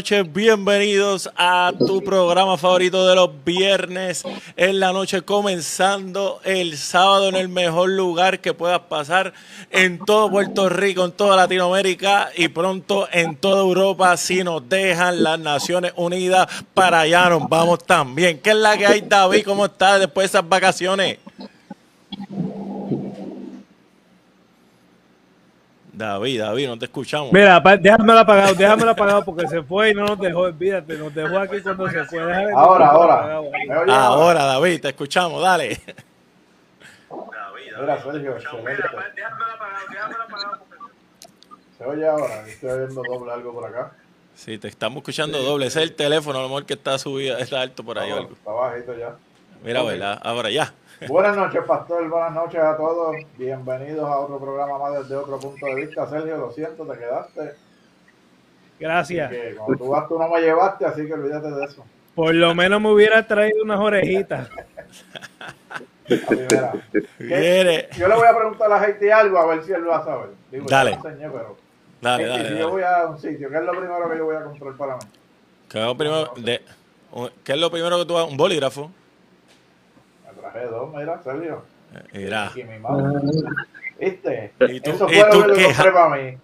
noches, bienvenidos a tu programa favorito de los viernes en la noche, comenzando el sábado en el mejor lugar que puedas pasar en todo Puerto Rico, en toda Latinoamérica y pronto en toda Europa si nos dejan las Naciones Unidas para allá nos vamos también. ¿Qué es la que hay, David? ¿Cómo estás después de esas vacaciones? David, David, no te escuchamos. Mira, déjamelo apagado, déjamelo apagado porque se fue y no nos dejó, olvídate, nos dejó aquí cuando se fue. Déjame ahora, ahora. Ahora, David, te escuchamos, dale. David, Mira, Sergio, excelente. Déjamelo apagado, déjamelo apagado. Se oye ahora, estoy viendo doble algo por acá. Sí, te estamos escuchando doble. Ese es el teléfono, a lo mejor que está subido, está alto por ahí. algo. Está bajito ya. Mira, ¿verdad? Ahora ya. Buenas noches, Pastor. Buenas noches a todos. Bienvenidos a otro programa más desde otro punto de vista. Sergio, lo siento, te quedaste. Gracias. Que cuando tú vas, tú no me llevaste, así que olvídate de eso. Por lo menos me hubiera traído unas orejitas. yo le voy a preguntar a la gente algo a ver si él lo va a saber. Digo, dale. Enseñé, pero, dale, dale, si yo voy a un sitio, ¿qué es lo primero que yo voy a comprar para mí? ¿Qué es lo primero, de, ¿qué es lo primero que tú vas? ¿Un bolígrafo? Traje dos, mira, Sergio. Mira. ¿Viste? ¿Y tú, Eso fue lo que compré para mí.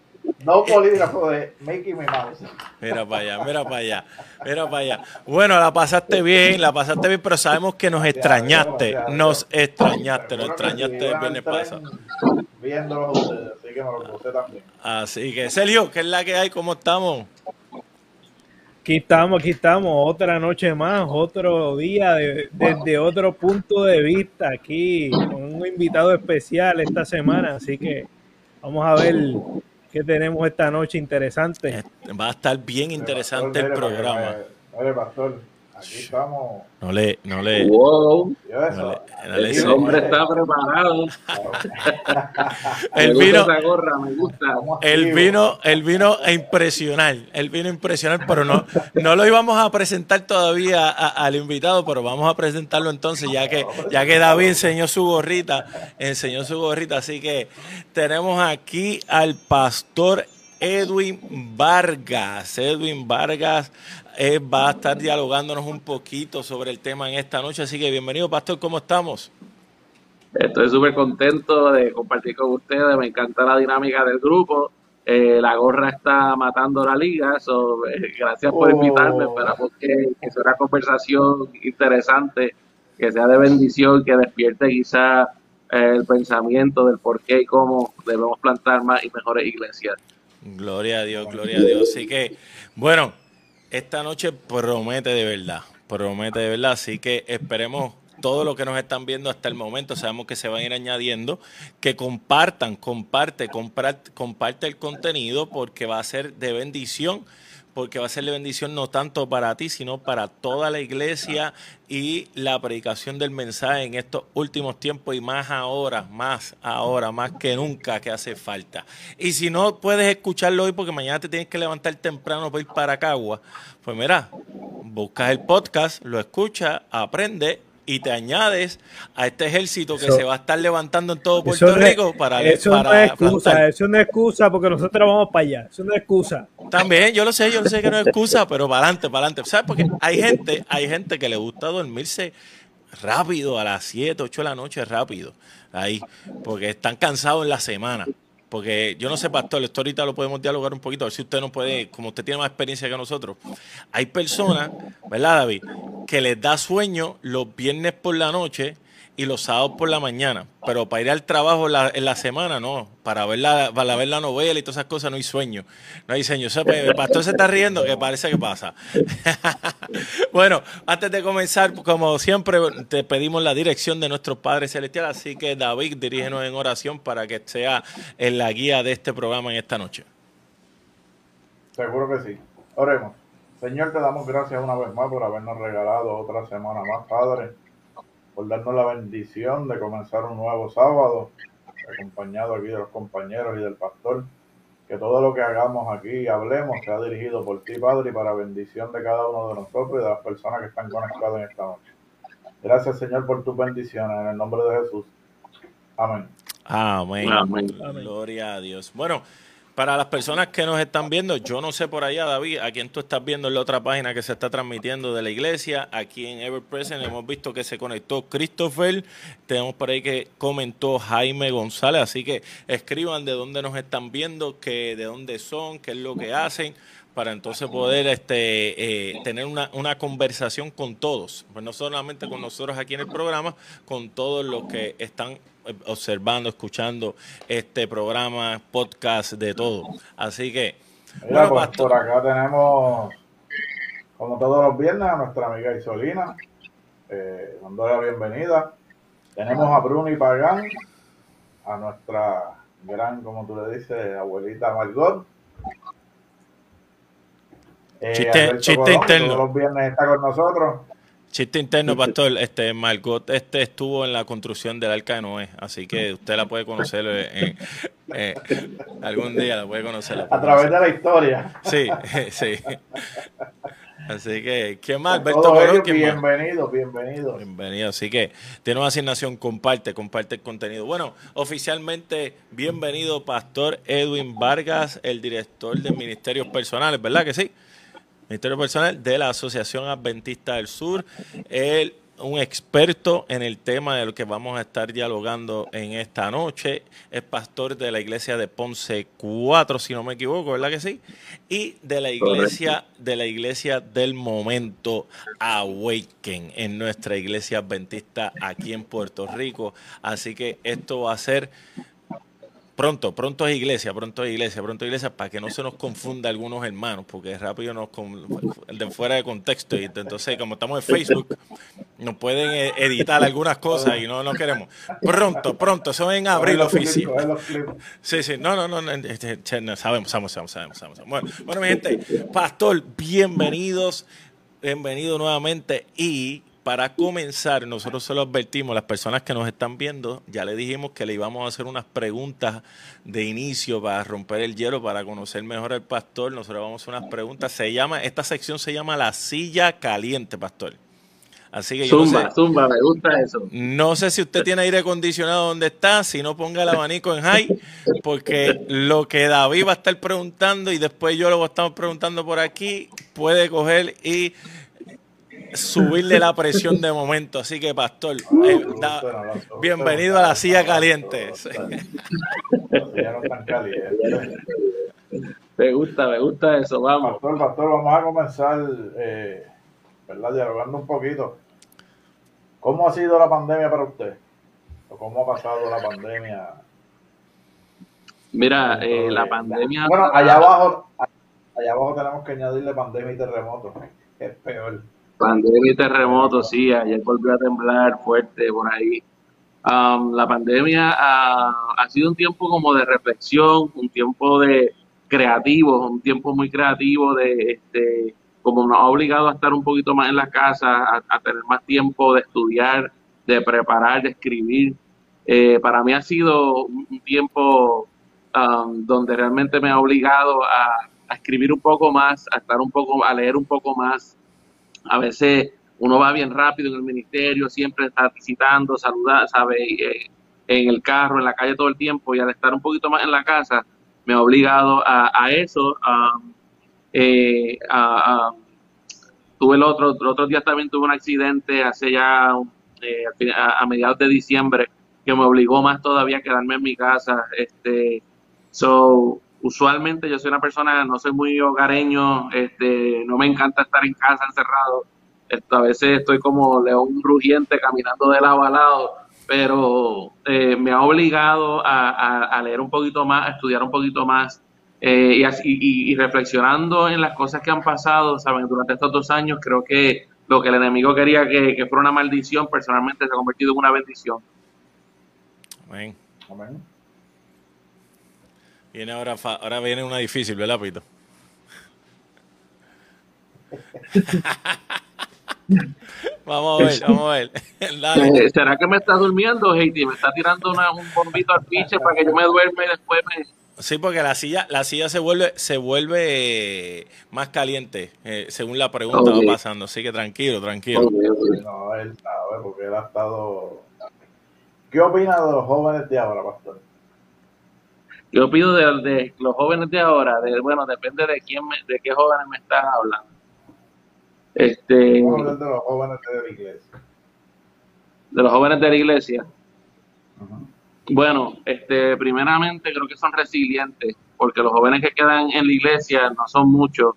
No polígrafo de Mickey Mouse. Mira para allá, mira para allá, mira para allá. Bueno, la pasaste bien, la pasaste bien, pero sabemos que nos extrañaste, nos extrañaste, nos extrañaste el viernes pasado. Viéndolos ustedes, así que me lo puse también. Así que, Sergio, ¿qué es la que hay? ¿Cómo estamos? Aquí estamos, aquí estamos, otra noche más, otro día desde otro punto de vista, aquí con un invitado especial esta semana, así que vamos a ver qué tenemos esta noche interesante. Va a estar bien interesante el programa. pastor, Aquí estamos. No le, no le. Wow. el hombre está preparado. el vino, gorra, me gusta. El vino, el vino a impresionar, el vino a impresionar, pero no, no lo íbamos a presentar todavía al invitado, pero vamos a presentarlo entonces, ya que, ya que David enseñó su gorrita, enseñó su gorrita, así que tenemos aquí al pastor Edwin Vargas. Edwin Vargas eh, va a estar dialogándonos un poquito sobre el tema en esta noche. Así que bienvenido, Pastor, ¿cómo estamos? Estoy súper contento de compartir con ustedes. Me encanta la dinámica del grupo. Eh, la gorra está matando la liga. Eh, gracias por invitarme. Oh. Esperamos que, que, sea una conversación interesante, que sea de bendición, que despierte quizá el pensamiento del por qué y cómo debemos plantar más y mejores iglesias. Gloria a Dios, gloria a Dios. Así que, bueno, esta noche promete de verdad, promete de verdad, así que esperemos todo lo que nos están viendo hasta el momento, sabemos que se van a ir añadiendo, que compartan, comparte, comparte, comparte el contenido porque va a ser de bendición porque va a ser de bendición no tanto para ti, sino para toda la iglesia y la predicación del mensaje en estos últimos tiempos y más ahora, más ahora, más que nunca que hace falta. Y si no puedes escucharlo hoy porque mañana te tienes que levantar temprano para ir para Cagua, pues mira, buscas el podcast, lo escuchas, aprende y te añades a este ejército que se va a estar levantando en todo Puerto Rico para Eso para no es excusa, eso no es excusa porque nosotros vamos para allá. Eso no es excusa. También, yo lo sé, yo lo sé que no es excusa, pero para adelante, para adelante. ¿Sabes? Porque hay gente, hay gente que le gusta dormirse rápido a las 7, 8 de la noche rápido. Ahí, porque están cansados en la semana. Porque yo no sé, pastor, esto ahorita lo podemos dialogar un poquito, a ver si usted no puede, como usted tiene más experiencia que nosotros. Hay personas, ¿verdad, David?, que les da sueño los viernes por la noche y los sábados por la mañana. Pero para ir al trabajo en la semana, no. Para ver, la, para ver la novela y todas esas cosas no hay sueño. No hay sueño. el pastor se está riendo, que parece que pasa. bueno, antes de comenzar, como siempre, te pedimos la dirección de nuestro Padre Celestial. Así que, David, dirígenos en oración para que sea en la guía de este programa en esta noche. Seguro que sí. Oremos. Señor, te damos gracias una vez más por habernos regalado otra semana más, Padre por darnos la bendición de comenzar un nuevo sábado, acompañado aquí de los compañeros y del pastor. Que todo lo que hagamos aquí y hablemos sea dirigido por ti, Padre, y para bendición de cada uno de nosotros y de las personas que están conectadas en esta noche. Gracias, Señor, por tus bendiciones. En el nombre de Jesús. Amén. Amén. Amén. Gloria a Dios. Bueno, para las personas que nos están viendo, yo no sé por allá, David, a quién tú estás viendo en la otra página que se está transmitiendo de la iglesia. Aquí en Ever Present hemos visto que se conectó Christopher. Tenemos por ahí que comentó Jaime González. Así que escriban de dónde nos están viendo, que, de dónde son, qué es lo que hacen para entonces poder este, eh, tener una, una, conversación con todos, pues no solamente con nosotros aquí en el programa, con todos los que están observando, escuchando este programa, podcast, de todo. Así que... Mira, bueno, pues, por acá tenemos, como todos los viernes, a nuestra amiga Isolina, eh, dándole la bienvenida. Tenemos a Bruni Pagán, a nuestra gran, como tú le dices, abuelita Margot eh, chiste, chiste Colón, interno. Todos los viernes está con nosotros. Chiste interno, pastor. Este Margot este estuvo en la construcción del Arca de Noé, así que usted la puede conocer eh, eh, algún día, la puede conocer. a través de la historia. Sí, sí. Así que, ¿qué más? Alberto Colón, bienvenido, bienvenido. Bienvenido. Así que tiene una asignación, comparte, comparte el contenido. Bueno, oficialmente, bienvenido, Pastor Edwin Vargas, el director de Ministerios Personales, ¿verdad que sí? Ministerio Personal de la Asociación Adventista del Sur. Él, un experto en el tema de lo que vamos a estar dialogando en esta noche. Es pastor de la iglesia de Ponce 4, si no me equivoco, ¿verdad que sí? Y de la iglesia, de la iglesia del momento Awaken en nuestra iglesia adventista aquí en Puerto Rico. Así que esto va a ser Pronto, pronto es iglesia, pronto es iglesia, pronto es iglesia, para que no se nos confunda algunos hermanos, porque rápido nos de fuera de contexto. Y entonces, como estamos en Facebook, nos pueden e, editar algunas cosas y no, no queremos. Pronto, pronto, eso en abril oficial. Sí, sí, no, no, no, este, sabemos, sabemos, sabemos, sabemos. Bueno, bueno, mi gente, Pastor, bienvenidos, bienvenido nuevamente y para comenzar, nosotros solo advertimos a las personas que nos están viendo, ya le dijimos que le íbamos a hacer unas preguntas de inicio para romper el hielo, para conocer mejor al pastor. Nosotros vamos a hacer unas preguntas. Se llama, esta sección se llama la silla caliente, pastor. Así que yo zumba, no sé, zumba, me gusta eso. No sé si usted tiene aire acondicionado donde está, si no ponga el abanico en high, porque lo que David va a estar preguntando y después yo lo voy a estar preguntando por aquí, puede coger y subirle la presión de momento. Así que, pastor, eh, da, bienvenido a la silla caliente. Me gusta, me gusta eso, vamos. Pastor, pastor, vamos a comenzar, eh, ¿verdad? Dialogando un poquito. ¿Cómo ha sido la pandemia para usted? ¿O cómo ha pasado la pandemia? Mira, eh, la pandemia... Bueno, allá abajo, allá abajo tenemos que añadirle pandemia y terremoto. Es peor. Pandemia y terremoto, sí, ayer volvió a temblar fuerte por ahí. Um, la pandemia ha, ha, sido un tiempo como de reflexión, un tiempo de creativo, un tiempo muy creativo de, este, como nos ha obligado a estar un poquito más en la casa, a, tener más tiempo de estudiar, de preparar, de escribir. Eh, para mí ha sido un tiempo um, donde realmente me ha obligado a, a escribir un poco más, a estar un poco, a leer un poco más, a veces uno va bien rápido en el ministerio, siempre está visitando, saludando, sabe, eh, en el carro, en la calle todo el tiempo y al estar un poquito más en la casa me ha obligado a, eso. Eh, tuve el otro, el otro día también tuve un accidente hace ya eh, a, mediados de diciembre que me obligó más todavía a quedarme en mi casa. Este, so, usualmente yo soy una persona, no soy muy hogareño, este, no me encanta estar en casa encerrado. Esto, a veces estoy como león rugiente caminando de lado a lado, pero eh, me ha obligado a, a, a, leer un poquito más, a estudiar un poquito más eh, y, así, y, y, reflexionando en las cosas que han pasado, saben, durante estos dos años, creo que lo que el enemigo quería que, que fuera una maldición, personalmente se ha convertido en una bendición. Amén. Amén. Viene ahora, ahora viene una difícil, ¿verdad, Pito? vamos a ver, vamos a ver. Dale. Eh, ¿Será que me está durmiendo, Heidi? ¿Me está tirando una, un bombito al pinche para que yo me duerme y después me... Sí, porque la silla, la silla se vuelve, se vuelve más caliente, eh, según la pregunta okay. va pasando. Así que tranquilo, tranquilo. Okay, okay. No, él ¿sabes? Porque él ha estado... ¿Qué opina de los jóvenes de ahora, pastor? Yo pido de, de los jóvenes de ahora, de, bueno, depende de quién, me- de qué jóvenes me están hablando. Este, Vamos a hablar de los jóvenes de la iglesia. de los jóvenes de la iglesia. Bueno, este, primeramente creo que son resilientes, porque los jóvenes que quedan en la iglesia no son muchos,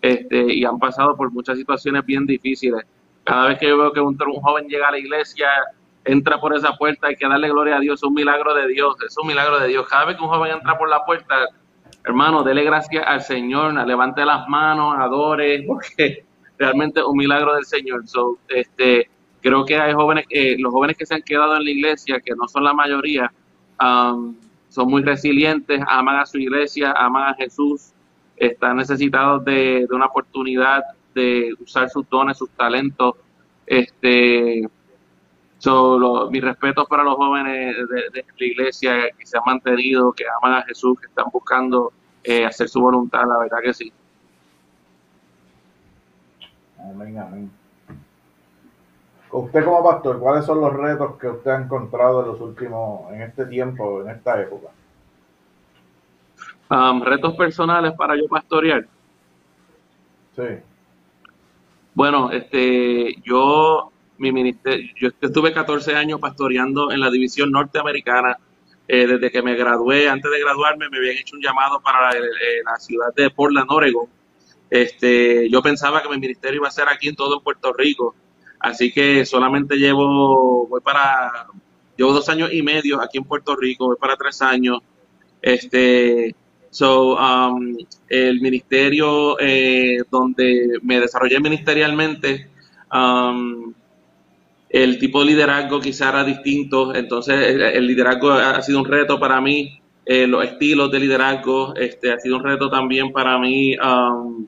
este, y han pasado por muchas situaciones bien difíciles. Cada vez que yo veo que un, un joven llega a la iglesia, entra por esa puerta, hay que darle gloria a Dios, es un milagro de Dios, es un milagro de Dios. Cada vez que un joven entra por la puerta, hermano, dele gracias al Señor, levante las manos, adore, porque realmente es un milagro del Señor. So, este, creo que hay jóvenes, eh, los jóvenes que se han quedado en la iglesia, que no son la mayoría, um, son muy resilientes, aman a su iglesia, aman a Jesús, están necesitados de, de una oportunidad de usar sus dones, sus talentos. Este, so, lo- mis respetos para los jóvenes de, de la iglesia que se han mantenido, que aman a Jesús, que están buscando eh, hacer su voluntad, la verdad que sí. Amén, amén. Usted como pastor, ¿cuáles son los retos que usted ha encontrado en los últimos, en este tiempo, en esta época? Um, retos personales para yo pastorear. Sí. Bueno, este, yo, mi ministerio, yo estuve 14 años pastoreando en la división norteamericana. Eh, desde que me gradué, antes de graduarme, me habían hecho un llamado para la, eh, la ciudad de Portland, Oregon. Este, yo pensaba que mi ministerio iba a ser aquí en todo Puerto Rico. Así que solamente llevo, voy para, llevo dos años y medio aquí en Puerto Rico, voy para tres años. Este, so, um, el ministerio eh, donde me desarrollé ministerialmente, um, el tipo de liderazgo quizá era distinto, entonces el, liderazgo ha, sido un reto para mí, eh, los estilos de liderazgo, este, ha sido un reto también para mí, um,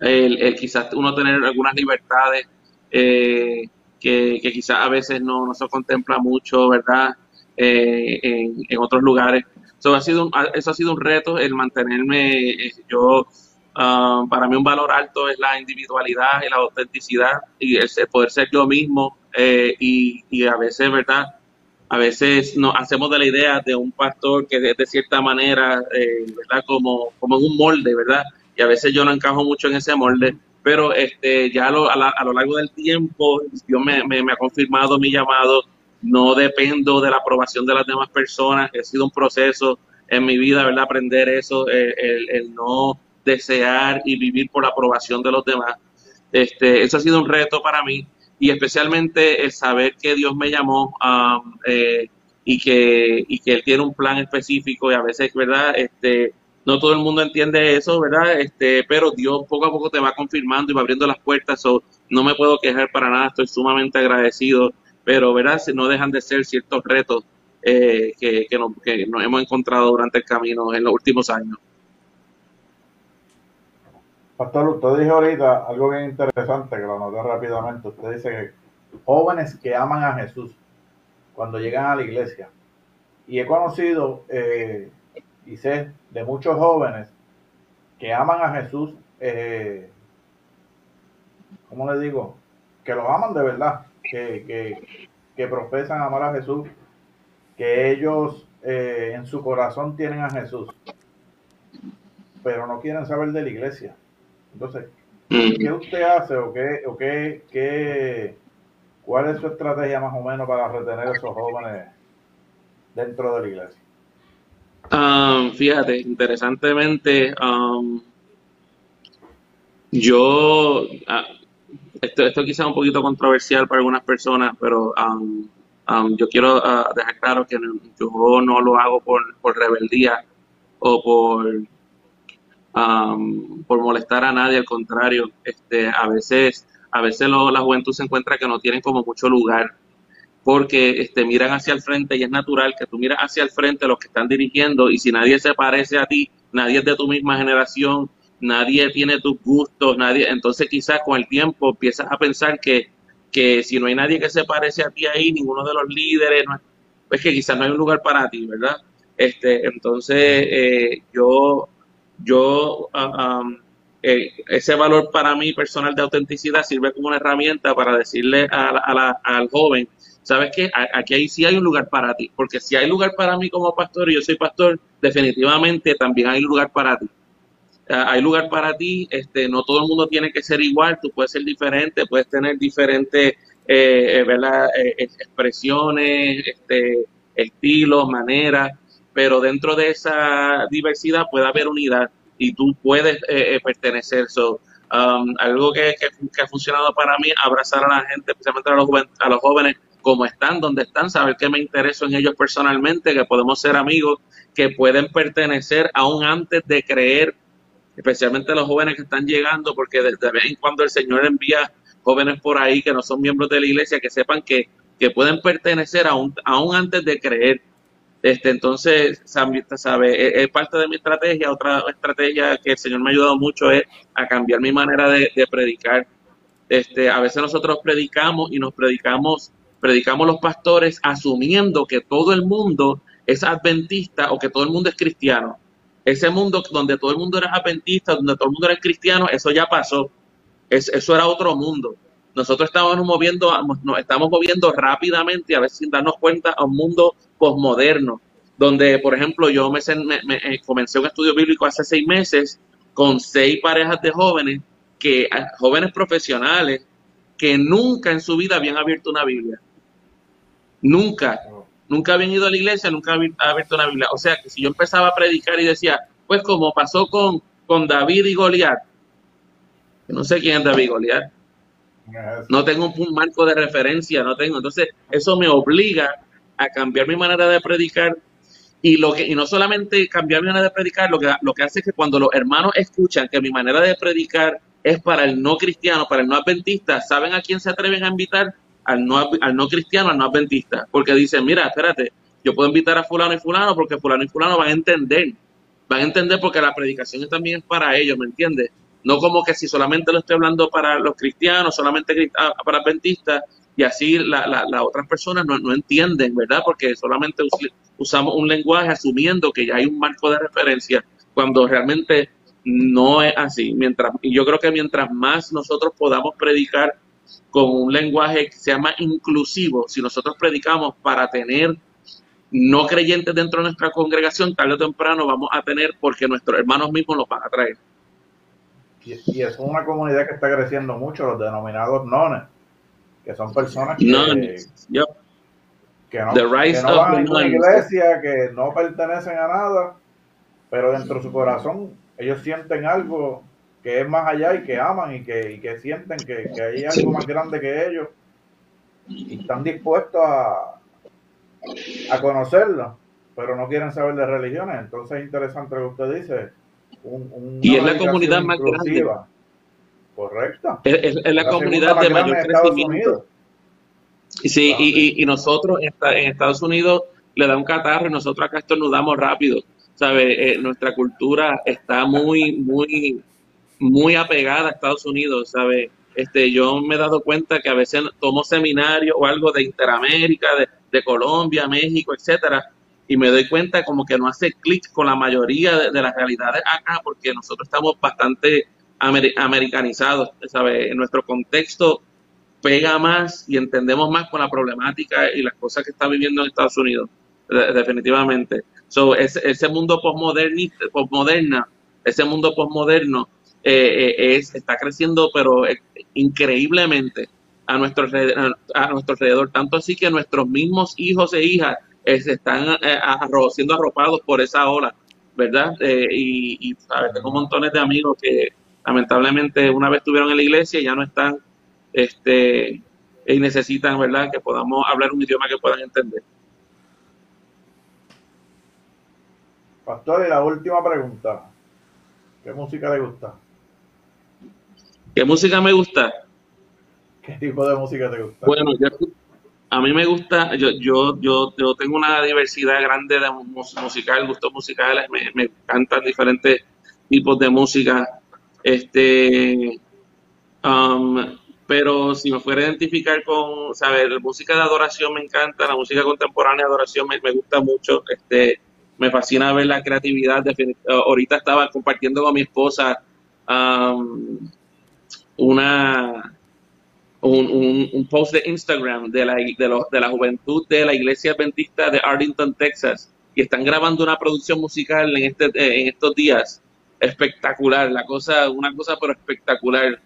el, quizás uno tener algunas libertades eh, que, quizás a veces no, no se contempla mucho, ¿verdad? Eh, en, en otros lugares. So, ha sido un- eso ha sido un reto, el mantenerme, eh, yo, ah, para mí un valor alto es la individualidad y la autenticidad y el poder ser yo mismo eh, y, a veces, ¿verdad? A veces nos hacemos de la idea de un pastor que de cierta manera, eh, ¿verdad? Como, como en un molde, ¿verdad? Y a veces yo no encajo mucho en ese molde, pero este, ya a lo, a la- a lo largo del tiempo, Dios me, me- ha confirmado mi llamado, no dependo de la aprobación de las demás personas, ha sido un proceso en mi vida, ¿verdad? Aprender eso, el, el no desear y vivir por la aprobación de los demás. Este, eso ha sido un reto para mí y especialmente el saber que Dios me llamó um, eh, y, que, y que Él tiene un plan específico y a veces, ¿verdad? Este, no todo el mundo entiende eso, ¿verdad? Este, pero Dios poco a poco te va confirmando y va abriendo las puertas, so, no me puedo quejar para nada, estoy sumamente agradecido, pero, ¿verdad? No dejan de ser ciertos retos eh, que, que, nos, que nos hemos encontrado durante el camino en los últimos años. Pastor, usted dijo ahorita algo bien interesante que lo noté rápidamente. Usted dice que jóvenes que aman a Jesús cuando llegan a la iglesia. Y he conocido eh, y sé de muchos jóvenes que aman a Jesús, eh, ¿cómo le digo? Que lo aman de verdad, que, que, que profesan amar a Jesús, que ellos eh, en su corazón tienen a Jesús, pero no quieren saber de la iglesia. Entonces, ¿qué usted hace o qué, o qué, qué, cuál es su estrategia más o menos para retener a esos jóvenes dentro de la iglesia? Um, fíjate, interesantemente, um, yo, ah, esto, esto quizá es un poquito controversial para algunas personas, pero um, um, yo quiero ah, dejar claro que yo no lo hago por, por rebeldía o por, um, por molestar a nadie, al contrario, este, a veces, a veces la juventud se encuentra que no tienen como mucho lugar porque este, miran hacia el frente y es natural que tú miras hacia el frente los que están dirigiendo y si nadie se parece a ti, nadie es de tu misma generación, nadie tiene tus gustos, nadie, entonces quizás con el tiempo empiezas a pensar que, que si no hay nadie que se parece a ti ahí, ninguno de los líderes, pues que quizás no hay un lugar para ti, ¿verdad? Este, entonces eh, yo, yo ah, am, eh, ese valor para mí personal de autenticidad sirve como una herramienta para decirle al joven, sabes que aquí sí hay un lugar para ti, porque si hay lugar para mí como pastor y yo soy pastor, definitivamente también hay lugar para ti. Ah, hay lugar para ti, este, no todo el mundo tiene que ser igual, tú puedes ser diferente, puedes tener diferentes eh, eh, expresiones, este, estilos, maneras, pero dentro de esa diversidad puede haber unidad y tú puedes eh, eh, pertenecer. So, um, algo que, que, ha funcionado para mí, abrazar a la gente, especialmente a los, a los jóvenes, como están, donde están, saber que me intereso en ellos personalmente, que podemos ser amigos, que pueden pertenecer aún antes de creer, especialmente los jóvenes que están llegando, porque de, vez en cuando el Señor envía jóvenes por ahí que no son miembros de la iglesia, que sepan que, que pueden pertenecer aún, aún antes de creer este, entonces, sabe, es, parte de mi estrategia. Otra estrategia que el Señor me ha ayudado mucho es a cambiar mi manera de, predicar. Este, a veces nosotros predicamos y nos predicamos, predicamos los pastores asumiendo que todo el mundo es adventista o que todo el mundo es cristiano. Ese mundo donde todo el mundo era adventista, donde todo el mundo era cristiano, eso ya pasó. eso era otro mundo. Nosotros estamos moviendo, estamos moviendo rápidamente, a veces sin darnos cuenta, a un mundo posmoderno, donde, por ejemplo, yo me, eh, comencé un estudio bíblico hace seis meses con seis parejas de jóvenes, que, ah, jóvenes profesionales, que nunca en su vida habían abierto una Biblia. Nunca. Nunca habían ido a la iglesia, nunca habían abierto una Biblia. O sea, que si yo empezaba a predicar y decía, pues como pasó con, con David y Goliat, no sé quién es David y Goliat, no tengo un marco de referencia, no tengo. Entonces, eso me obliga a cambiar mi manera de predicar y lo que y no solamente cambiar mi manera de predicar, lo que lo que hace es que cuando los hermanos escuchan que mi manera de predicar es para el no cristiano, para el no adventista, ¿saben a quién se atreven a invitar? Al no, al no cristiano, al no adventista. Porque dicen, mira, espérate, yo puedo invitar a fulano y fulano porque fulano y fulano van a entender. Van a entender porque la predicación también es para ellos, ¿me entiendes? No como que si solamente lo estoy hablando para los cristianos, solamente ah, para adventistas, y así las la, otras personas no, no, entienden, ¿verdad? Porque solamente usamos un lenguaje asumiendo que ya hay un marco de referencia, cuando realmente no es así. Mientras, y yo creo que mientras más nosotros podamos predicar con un lenguaje que sea más inclusivo, si nosotros predicamos para tener no creyentes dentro de nuestra congregación, tarde o temprano vamos a tener porque nuestros hermanos mismos los van a traer. Y, y es una comunidad que está creciendo mucho, los denominados nones que son personas que, que no, van a una iglesia, que no pertenecen a nada, pero dentro de su corazón ellos sienten algo que es más allá y que aman y que, que sienten que, hay algo más grande que ellos y están dispuestos a, a conocerlo, pero no quieren saber de religiones. Entonces es interesante lo que usted dice. y es la comunidad más grande Correcto. Es, la, comunidad de mayor crecimiento. Sí, y, y, nosotros en Estados Unidos le da un catarro y nosotros acá estornudamos rápido. ¿Sabe? Eh, nuestra cultura está muy, muy, muy apegada a Estados Unidos, ¿sabe? Este, yo me he dado cuenta que a veces tomo seminario o algo de Interamérica, de, de Colombia, México, etcétera, y me doy cuenta como que no hace clic con la mayoría de, de, las realidades acá, porque nosotros estamos bastante americanizados, ¿sabe? En nuestro contexto pega más y entendemos más con la problemática y las cosas que está viviendo en Estados Unidos, definitivamente. So, ese, ese mundo postmoderna, ese mundo postmoderno eh, eh, es, está creciendo, pero increíblemente a nuestro, a nuestro alrededor, tanto así que nuestros mismos hijos e hijas eh, se están siendo arropados por esa ola, ¿verdad? y tengo montones de amigos que lamentablemente una vez estuvieron en la iglesia y ya no están, este, y necesitan, ¿verdad?, que podamos hablar un idioma que puedan entender. Pastor, y la última pregunta. ¿Qué música le gusta? ¿Qué música me gusta? ¿Qué tipo de música te gusta? Bueno, a mí me gusta, yo, yo, yo, yo tengo una diversidad grande de musical, gustos musicales, me, me encantan diferentes tipos de música. Este, um, pero si me fuera a identificar con, ¿sabes? La música de adoración me encanta, la música contemporánea de adoración me, gusta mucho, este, me fascina ver la creatividad. Ahorita estaba compartiendo con mi esposa um, una un, un, post de Instagram de la, de, de la juventud de la iglesia adventista de Arlington, Texas, y están grabando una producción musical en, este, en estos días espectacular, la cosa, una cosa pero espectacular.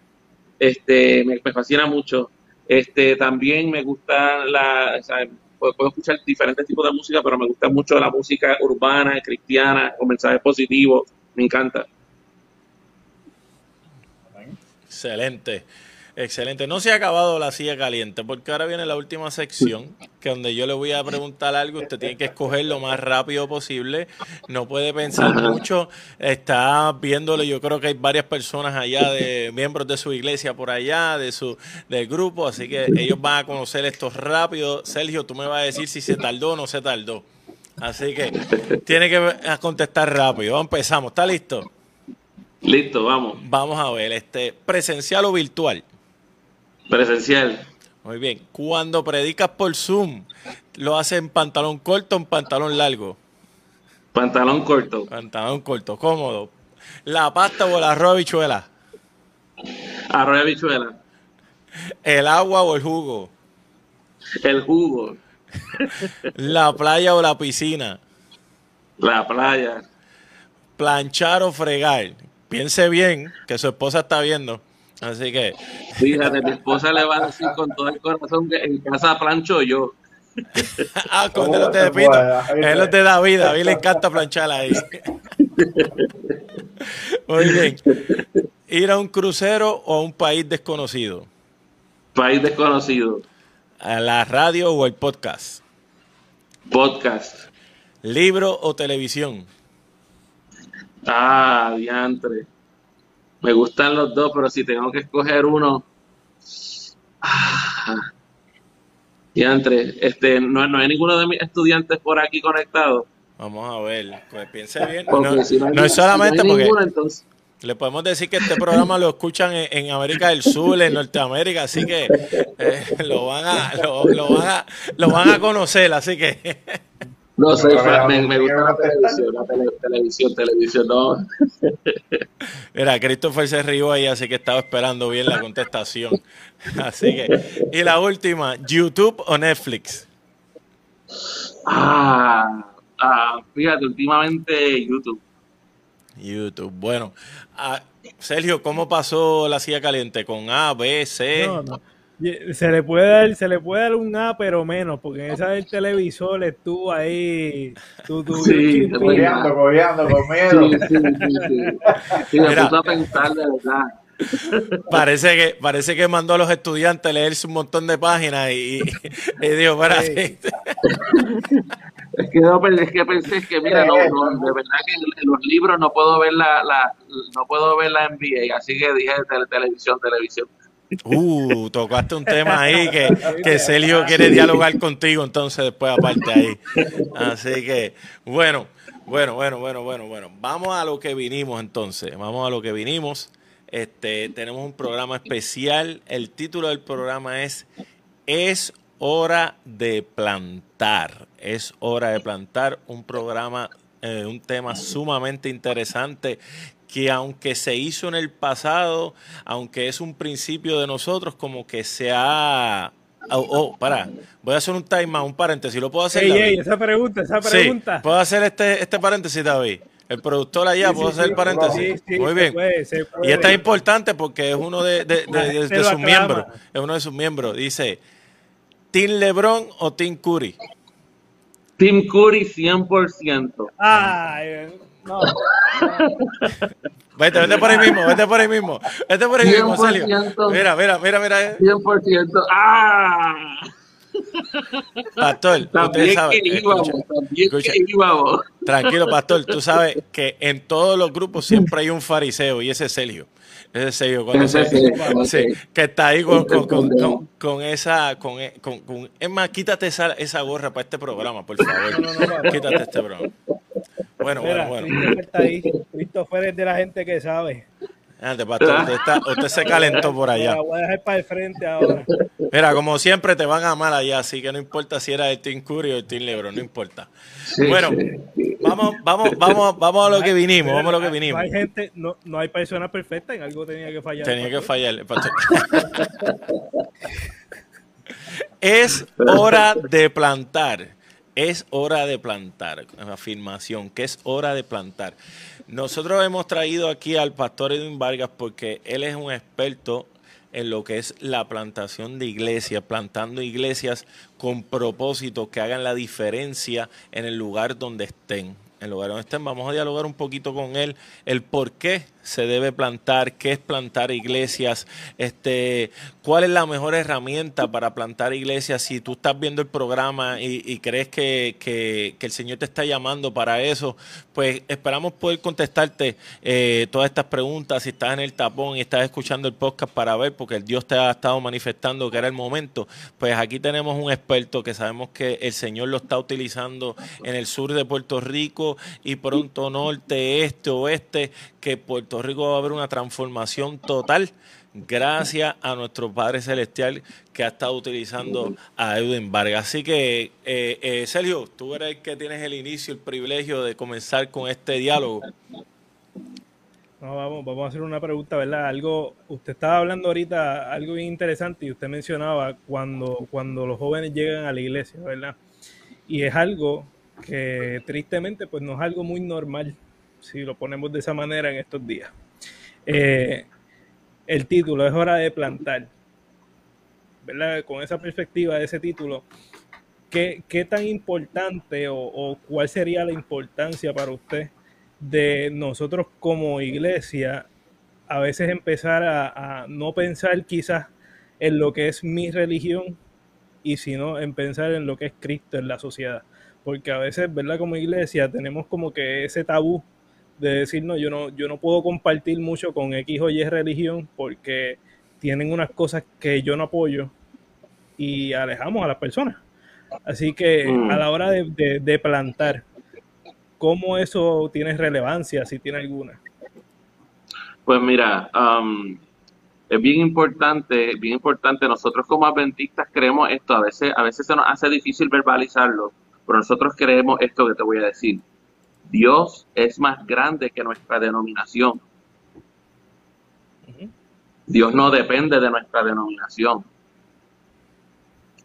Este, me, fascina mucho. Este, también me gusta la, o sea, puedo, escuchar diferentes tipos de música, pero me gusta mucho la música urbana, cristiana, con mensajes positivos, me encanta. Excelente. Excelente. No se ha acabado la silla caliente, porque ahora viene la última sección, que donde yo le voy a preguntar algo, usted tiene que escoger lo más rápido posible, no puede pensar mucho, está viéndolo, yo creo que hay varias personas allá, de miembros de su iglesia por allá, de su del grupo, así que ellos van a conocer esto rápido. Sergio, tú me vas a decir si se tardó o no se tardó. Así que tiene que contestar rápido. Empezamos, ¿está listo? Listo, vamos. Vamos a ver, este, presencial o virtual. Presencial. Muy bien. Cuando predicas por Zoom, ¿lo haces en pantalón corto o en pantalón largo? Pantalón corto. Pantalón corto, cómodo. ¿La pasta o el arroz habichuela? Arroz habichuela. ¿El agua o el jugo? El jugo. ¿La playa o la piscina? La playa. ¿Planchar o fregar? Piense bien, que su esposa está viendo. Así que. Fíjate, mi esposa le va a decir con todo el corazón que en casa plancho yo. ah, con el de Pito. Es lo de David. A David le encanta planchar ahí. Muy bien. ¿Ir a un crucero o a un país desconocido? País desconocido. ¿A la radio o el podcast? Podcast. ¿Libro o televisión? Ah, diantre. Me gustan los dos, pero si tengo que escoger uno. Ah, y entre, este, no, no hay ninguno de mis estudiantes por aquí conectado. Vamos a ver, pues piense bien. No, es solamente porque le podemos decir que este programa lo escuchan en, América del Sur, en Norteamérica, así que eh, lo, van a, lo, van a, lo van a conocer, así que No sé, me, gusta la televisión, la televisión, televisión, no. Mira, Christopher se rió ahí, así que estaba esperando bien la contestación. Así que, y la última, ¿YouTube o Netflix? Ah, ah fíjate, últimamente YouTube. YouTube, bueno. Ah, Sergio, ¿cómo pasó la silla caliente? ¿Con A, B, C? No, no. Se le puede dar, se le puede dar un A, pero menos, porque en esa del televisor estuvo ahí. Tú, tú, sí, cojeando, cojeando, con miedo. Sí, sí, sí. sí. me puso a pensar de verdad. Parece que, parece que mandó a los estudiantes a leerse un montón de páginas y, y, dijo, para sí. Es que, no, es que pensé que, mira, no, no, de verdad que en los libros no puedo ver la, la no puedo ver la NBA, así que dije televisión, televisión. Uh, tocaste un tema ahí que, que Celio quiere dialogar contigo, entonces después aparte ahí. Así que, bueno, bueno, bueno, bueno, bueno, bueno. Vamos a lo que vinimos entonces. Vamos a lo que vinimos. Este, tenemos un programa especial. El título del programa es Es hora de plantar. Es hora de plantar. Un programa, eh, un tema sumamente interesante que aunque se hizo en el pasado, aunque es un principio de nosotros, como que se ha... Oh, oh para, voy a hacer un time un paréntesis, ¿lo puedo hacer? esa pregunta, esa pregunta. ¿Puedo hacer este, este paréntesis, David? El productor allá, ¿puedo hacer el paréntesis? Muy bien. Y esta es importante porque es uno de, de sus miembros, es uno de sus miembros. Dice, ¿Team LeBron o Team Curry? Team Curry 100%. Ay, no. Vete, vete por ahí mismo, vete por ahí mismo. Vete por ahí mismo, Celio. Mira, mira, mira, mira. 100%. ¡Ah! Pastor, usted sabe. Tranquilo, pastor. Tú sabes que en todos los grupos siempre hay un fariseo y ese es Celio. Ese es Celio. Cuando sí, que está ahí con, con, con, con esa. Con, es más, quítate esa, esa gorra para este programa, por favor. No, no, no, quítate este programa. Bueno, bueno, bueno. Está ahí. Christopher es de la gente que sabe. usted, se calentó por allá. voy a dejar para el frente ahora. Mira, como siempre te van a amar allá, así que no importa si era el Team Curry o el Team Lebron, no importa. bueno, vamos, vamos, vamos, vamos a lo que vinimos, vamos a lo que vinimos. No hay gente, no, no hay personas perfectas, en algo tenía que fallar. Tenía que fallar. es hora de plantar. Es hora de plantar. Afirmación, que es hora de plantar. Nosotros hemos traído aquí al pastor Edwin Vargas porque él es un experto en lo que es la plantación de iglesias, plantando iglesias con propósito que hagan la diferencia en el lugar donde estén. En lugar donde estén, vamos a dialogar un poquito con él, el por qué se debe plantar, qué es plantar iglesias, este, cuál es la mejor herramienta para plantar iglesias. Si tú estás viendo el programa y, crees que, el Señor te está llamando para eso, pues esperamos poder contestarte eh, todas estas preguntas. Si estás en el tapón y estás escuchando el podcast para ver, porque el Dios te ha estado manifestando que era el momento, pues aquí tenemos un experto que sabemos que el Señor lo está utilizando en el sur de Puerto Rico y pronto norte, este, oeste, que Puerto Rico va a haber una transformación total gracias a nuestro Padre Celestial que ha estado utilizando a Edwin Vargas. Así que, eh, eh, Sergio, tú eres el que tienes el inicio, el privilegio de comenzar con este diálogo. vamos, vamos a hacer una pregunta, ¿verdad? Algo, usted estaba hablando ahorita algo bien interesante y usted mencionaba cuando, cuando los jóvenes llegan a la iglesia, ¿verdad? Y es algo que tristemente pues no es algo muy normal si lo ponemos de esa manera en estos días. Eh, el título es hora de plantar. ¿verdad? Con esa perspectiva de ese título, ¿qué, tan importante o, cuál sería la importancia para usted de nosotros como iglesia a veces empezar a no pensar quizás en lo que es mi religión y sino en pensar en lo que es Cristo en la sociedad? Porque a veces, ¿verdad? Como iglesia tenemos como que ese tabú de decir, no, yo no, yo no puedo compartir mucho con X o Y religión porque tienen unas cosas que yo no apoyo y alejamos a las personas. Así que a mm. la hora de, plantar, ¿cómo eso tiene relevancia, si tiene alguna? Pues mira, um, es bien importante, bien importante. Nosotros como adventistas creemos esto. A veces, a veces se nos hace difícil verbalizarlo, pero nosotros creemos esto que te voy a decir. Dios es más grande que nuestra denominación. Dios no depende de nuestra denominación.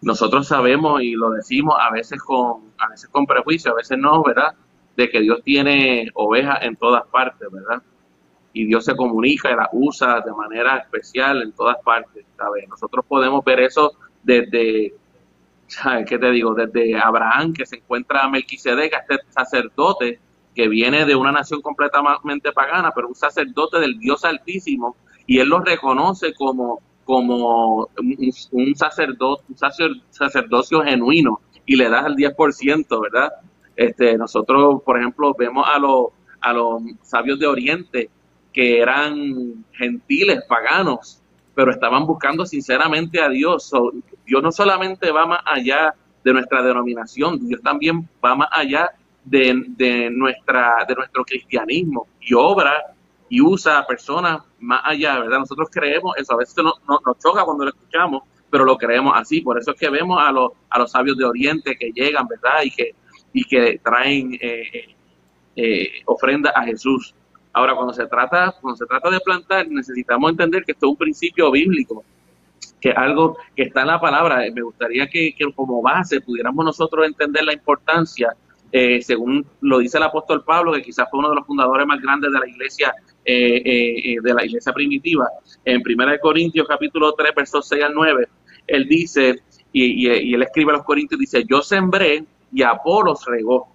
Nosotros sabemos y lo decimos a veces con a veces con prejuicio, a veces no, ¿verdad? De que Dios tiene ovejas en todas partes, ¿verdad? Y Dios se comunica y las usa de manera especial en todas partes, ¿sabes? Nosotros podemos ver eso desde ¿sabes qué te digo? Desde Abraham, que se encuentra a Melquisedec, este sacerdote que viene de una nación completamente pagana, pero un sacerdote del Dios Altísimo, y él lo reconoce como, como un, sacerdote, un sacerdocio genuino, y le das el 10%, ¿verdad? Este, nosotros, por ejemplo, vemos a los, a los sabios de Oriente que eran gentiles, paganos, pero estaban buscando sinceramente a Dios. Dios no solamente va más allá de nuestra denominación, Dios también va más allá de, nuestra, de nuestro cristianismo y obra y usa a personas más allá, ¿verdad? Nosotros creemos eso, a veces nos, nos choca cuando lo escuchamos, pero lo creemos así, por eso es que vemos a los, a los sabios de Oriente que llegan, ¿verdad? Y que, y que traen eh, eh, ofrenda a Jesús. Ahora, cuando se trata, cuando se trata de plantar, necesitamos entender que esto es un principio bíblico, que algo que está en la palabra. Me gustaría que, que como base pudiéramos nosotros entender la importancia eh, según lo dice el apóstol Pablo, que quizás fue uno de los fundadores más grandes de la iglesia, eh, eh, de la iglesia primitiva, en 1 Corintios capítulo 3, versos 6 al 9, él dice, y, él escribe a los Corintios, dice, yo sembré y Apolos regó,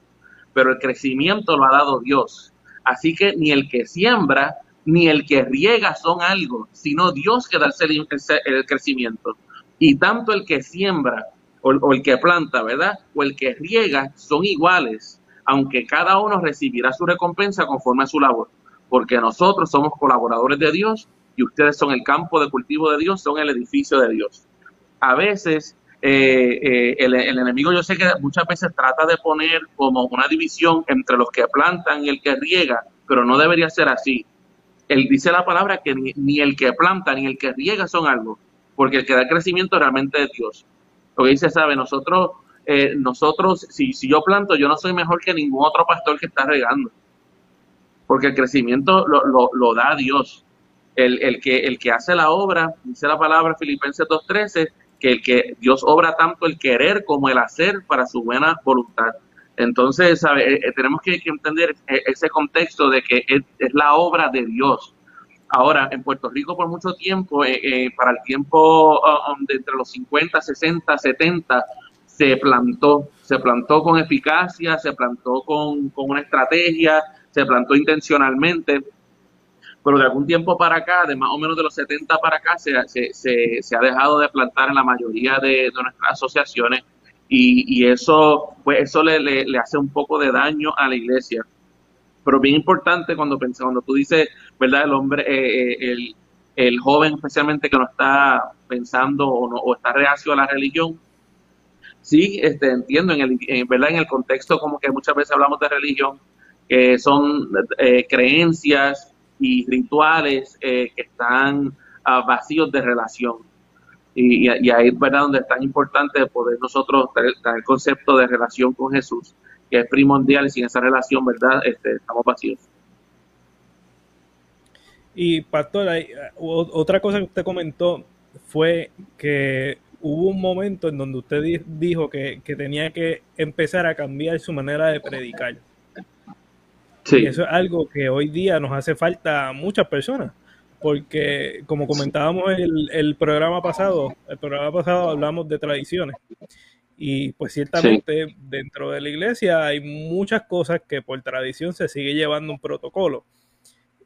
pero el crecimiento lo ha dado Dios. Así que ni el que siembra ni el que riega son algo, sino Dios que da el crecimiento. Y tanto el que siembra o, el que planta, ¿verdad? O el que riega son iguales, aunque cada uno recibirá su recompensa conforme a su labor, porque nosotros somos colaboradores de Dios y ustedes son el campo de cultivo de Dios, son el edificio de Dios. A veces eh, eh, el, el, enemigo yo sé que muchas veces trata de poner como una división entre los que plantan y el que riega, pero no debería ser así. él dice la palabra que ni, el que planta ni el que riega son algo, porque el que da crecimiento realmente es Dios. Lo que dice, sabe, nosotros, eh, nosotros, si, si yo planto, yo no soy mejor que ningún otro pastor que está regando, porque el crecimiento lo, lo, lo da Dios. El, el, que, el que hace la obra, dice la palabra Filipenses 2.13, que el que Dios obra tanto el querer como el hacer para su buena voluntad. Entonces, ¿sabe? Eh, eh, tenemos que, entender ese contexto de que es, la obra de Dios. Ahora, en Puerto Rico por mucho tiempo, para el tiempo um, de entre los 50, 60, 70, se plantó, se plantó con eficacia, se plantó con, una estrategia, se plantó intencionalmente pero de algún tiempo para acá, de más o menos de los 70 para acá, se, se, se ha dejado de plantar en la mayoría de, nuestras asociaciones y, eso, pues eso le, hace un poco de daño a la iglesia. Pero bien importante cuando pensamos, cuando tú dices, ¿verdad? El hombre, eh, eh, el, el, joven especialmente que no está pensando o, no, o está reacio a la religión, sí, este, entiendo, en el, ¿verdad? En el contexto como que muchas veces hablamos de religión, que son eh, creencias, y rituales que están ah, vacíos de relación. Y, ahí es verdad donde es tan importante poder nosotros tener, el concepto de relación con Jesús, que es primordial y sin esa relación, ¿verdad? Este, estamos vacíos. Y Pastor, otra cosa que usted comentó fue que hubo un momento en donde usted dijo que, que tenía que empezar a cambiar su manera de predicar. Y eso es algo que hoy día nos hace falta a muchas personas, porque como comentábamos el, el programa pasado, el programa pasado hablamos de tradiciones. Y pues ciertamente dentro de la iglesia hay muchas cosas que por tradición se sigue llevando un protocolo.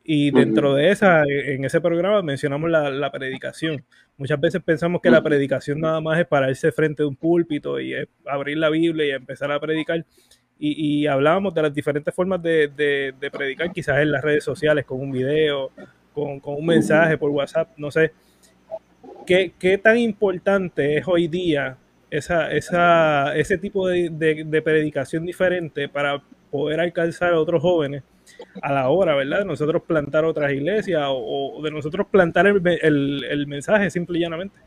Y dentro de esa, en ese programa mencionamos la, la, predicación. Muchas veces pensamos que la predicación nada más es pararse frente a un púlpito y abrir la Biblia y empezar a predicar y, hablábamos de las diferentes formas de, predicar, quizás en las redes sociales, con un video, con, un mensaje por WhatsApp, no sé. ¿Qué, ¿Qué, tan importante es hoy día esa, esa, ese tipo de, predicación diferente para poder alcanzar a otros jóvenes a la hora, ¿verdad? De nosotros plantar otras iglesias o, de nosotros plantar el, el, el mensaje simple y llanamente.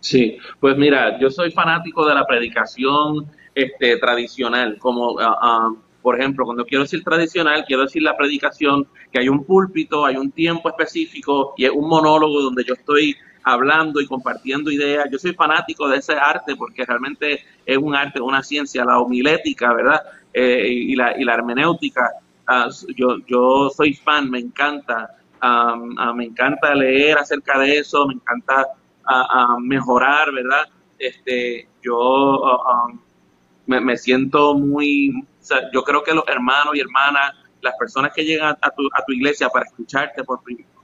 Sí, pues mira, yo soy fanático de la predicación este, tradicional, como ah, ah, por ejemplo, cuando quiero decir tradicional, quiero decir la predicación, que hay un púlpito, hay un tiempo específico y es un monólogo donde yo estoy hablando y compartiendo ideas. Yo soy fanático de ese arte porque realmente es un arte, una ciencia, la homilética, ¿verdad? Eh, y, la, hermenéutica. Ah, yo, yo soy fan, me encanta. me encanta leer acerca de eso, me encanta mejorar, ¿verdad? Este, yo me, siento muy, yo creo que los hermanos y hermanas, las personas que llegan a tu, iglesia para escucharte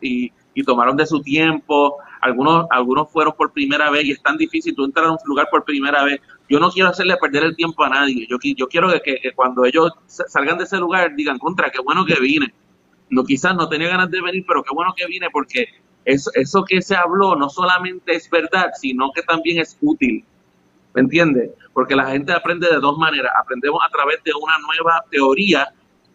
y tomaron de su tiempo, algunos, algunos fueron por primera vez y es tan difícil tú entrar a un lugar por primera vez. Yo no quiero hacerle perder el tiempo a nadie. Yo, yo quiero que, cuando ellos salgan de ese lugar digan, contra, qué bueno que vine. No, quizás no tenía ganas de venir, pero qué bueno que vine porque eso, eso que se habló no solamente es verdad, sino que también es útil. ¿Me entiendes? Porque la gente aprende de dos maneras. Aprendemos a través de una nueva teoría,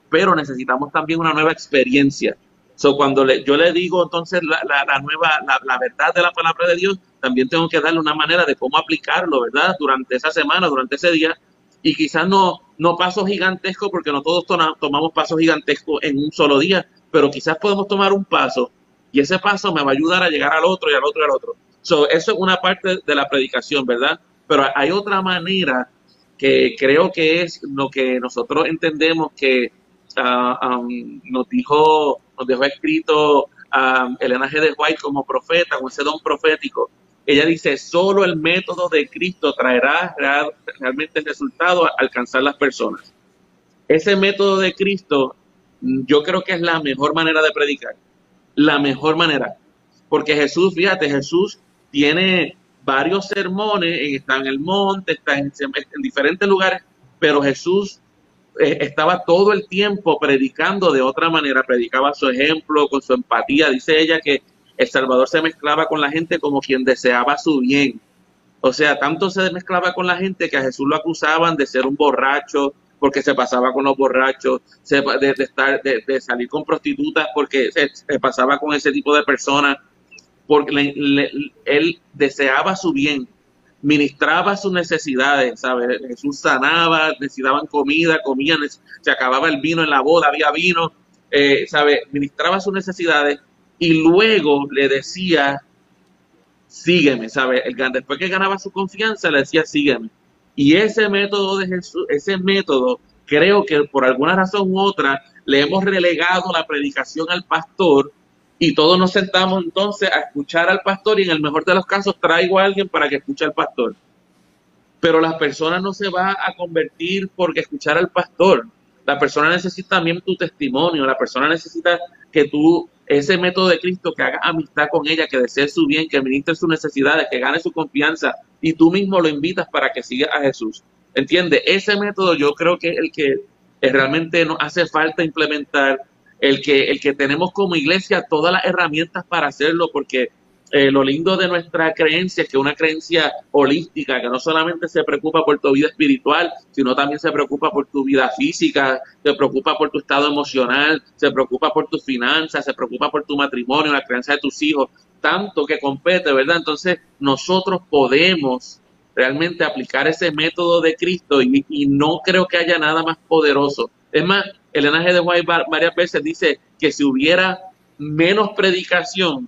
pero necesitamos también una nueva experiencia. So, cuando le, yo le digo entonces la, la, nueva, la, verdad de la palabra de Dios, también tengo que darle una manera de cómo aplicarlo, ¿verdad? Durante esa semana, durante ese día. Y quizás no, no pasos gigantescos, porque no todos tomamos pasos gigantescos en un solo día, pero quizás podemos tomar un paso y ese paso me va a ayudar a llegar al otro y al otro y al otro. So, eso es una parte de la predicación, ¿verdad? Pero hay otra manera que creo que es lo que nosotros entendemos que uh, um, nos dijo, nos dejó escrito um, Elena G. de White como profeta, con ese don profético. Ella dice, solo el método de Cristo traerá realmente el resultado a alcanzar las personas. Ese método de Cristo yo creo que es la mejor manera de predicar. La mejor manera. Porque Jesús, fíjate, Jesús tiene varios sermones, está en el monte, está en, diferentes lugares, pero Jesús eh, estaba todo el tiempo predicando de otra manera, predicaba su ejemplo, con su empatía. Dice ella que el Salvador se mezclaba con la gente como quien deseaba su bien. O sea, tanto se mezclaba con la gente que a Jesús lo acusaban de ser un borracho, porque se pasaba con los borrachos, de, estar, de, salir con prostitutas porque se, pasaba con ese tipo de personas, porque él deseaba su bien, ministraba sus necesidades, ¿sabes? Jesús sanaba, necesitaban comida, comían, se acababa el vino en la boda, había vino, eh, ¿sabes? Ministraba sus necesidades y luego le decía, sígueme, ¿sabes? El, después que ganaba su confianza, le decía, sígueme. Y ese método de Jesús, ese método, creo que por alguna razón u otra, le hemos relegado la predicación al pastor y todos nos sentamos entonces a escuchar al pastor y en el mejor de los casos traigo a alguien para que escuche al pastor. Pero la persona no se va a convertir porque escuchar al pastor. La persona necesita también tu testimonio, la persona necesita que tú, ese método de Cristo, que haga amistad con ella, que desee su bien, que ministre sus necesidades, que gane su confianza y tú mismo lo invitas para que siga a Jesús. ¿Entiendes? Ese método yo creo que es el que realmente nos hace falta implementar el que, el que tenemos como iglesia todas las herramientas para hacerlo, porque eh, lo lindo de nuestra creencia es que una creencia holística, que no solamente se preocupa por tu vida espiritual, sino también se preocupa por tu vida física, se preocupa por tu estado emocional, se preocupa por tus finanzas, se preocupa por tu matrimonio, la creencia de tus hijos, tanto que compete, ¿verdad? Entonces nosotros podemos realmente aplicar ese método de Cristo y, y no creo que haya nada más poderoso. Es más, el G. de White varias veces dice que si hubiera menos predicación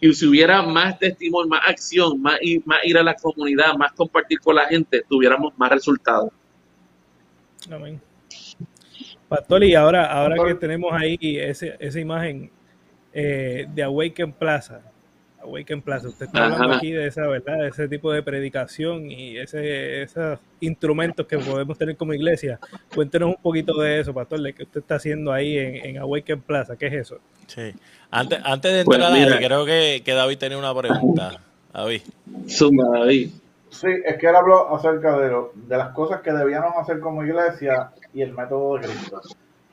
y si hubiera más testimonio, más acción, más, más ir a la comunidad, más compartir con la gente, tuviéramos más resultados. Amén. Pastor, y ahora, ahora que tenemos ahí ese, esa imagen eh, de Awaken Plaza, Awaken Plaza. Usted está hablando aquí de esa, ¿verdad? De ese tipo de predicación y ese, esos instrumentos que podemos tener como iglesia. Cuéntenos un poquito de eso, pastor, de que usted está haciendo ahí en, Awaken Plaza. ¿Qué es eso? Sí. Antes, antes de pues entrar creo que, que, David tenía una pregunta. David. Suma, David. Sí, es que él habló acerca de, lo, de las cosas que debíamos hacer como iglesia y el método de Cristo.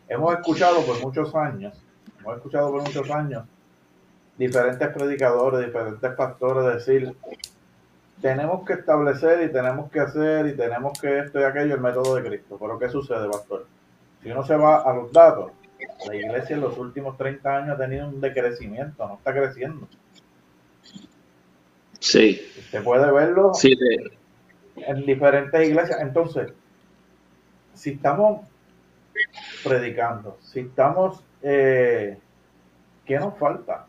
Hemos escuchado por muchos años, hemos escuchado por muchos años diferentes predicadores, diferentes pastores decir, tenemos que establecer y tenemos que hacer y tenemos que esto y aquello el método de Cristo. Pero ¿qué sucede, pastor? Si uno se va a los datos, la iglesia en los últimos 30 años ha tenido un decrecimiento, no está creciendo. Sí. Usted puede verlo en diferentes iglesias. Entonces, si estamos predicando, si estamos, eh, ¿qué nos falta?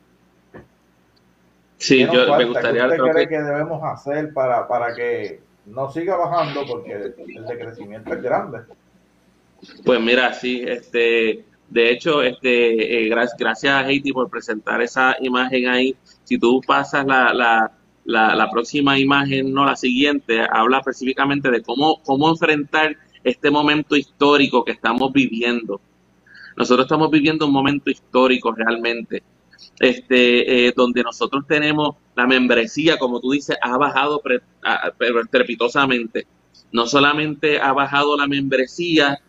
Sí, yo me gustaría. ¿Qué usted cree que... debemos hacer para, para que no siga bajando? Porque el decrecimiento es grande. Pues mira, sí, este, de hecho, este, eh, gracias, gracias a Haiti por presentar esa imagen ahí. Si tú pasas la, la, la, la, próxima imagen, no la siguiente, habla específicamente de cómo, cómo enfrentar este momento histórico que estamos viviendo. Nosotros estamos viviendo un momento histórico realmente este, eh, donde nosotros tenemos la membresía, como tú dices, ha bajado pre, trepitosamente. No solamente ha bajado la membresía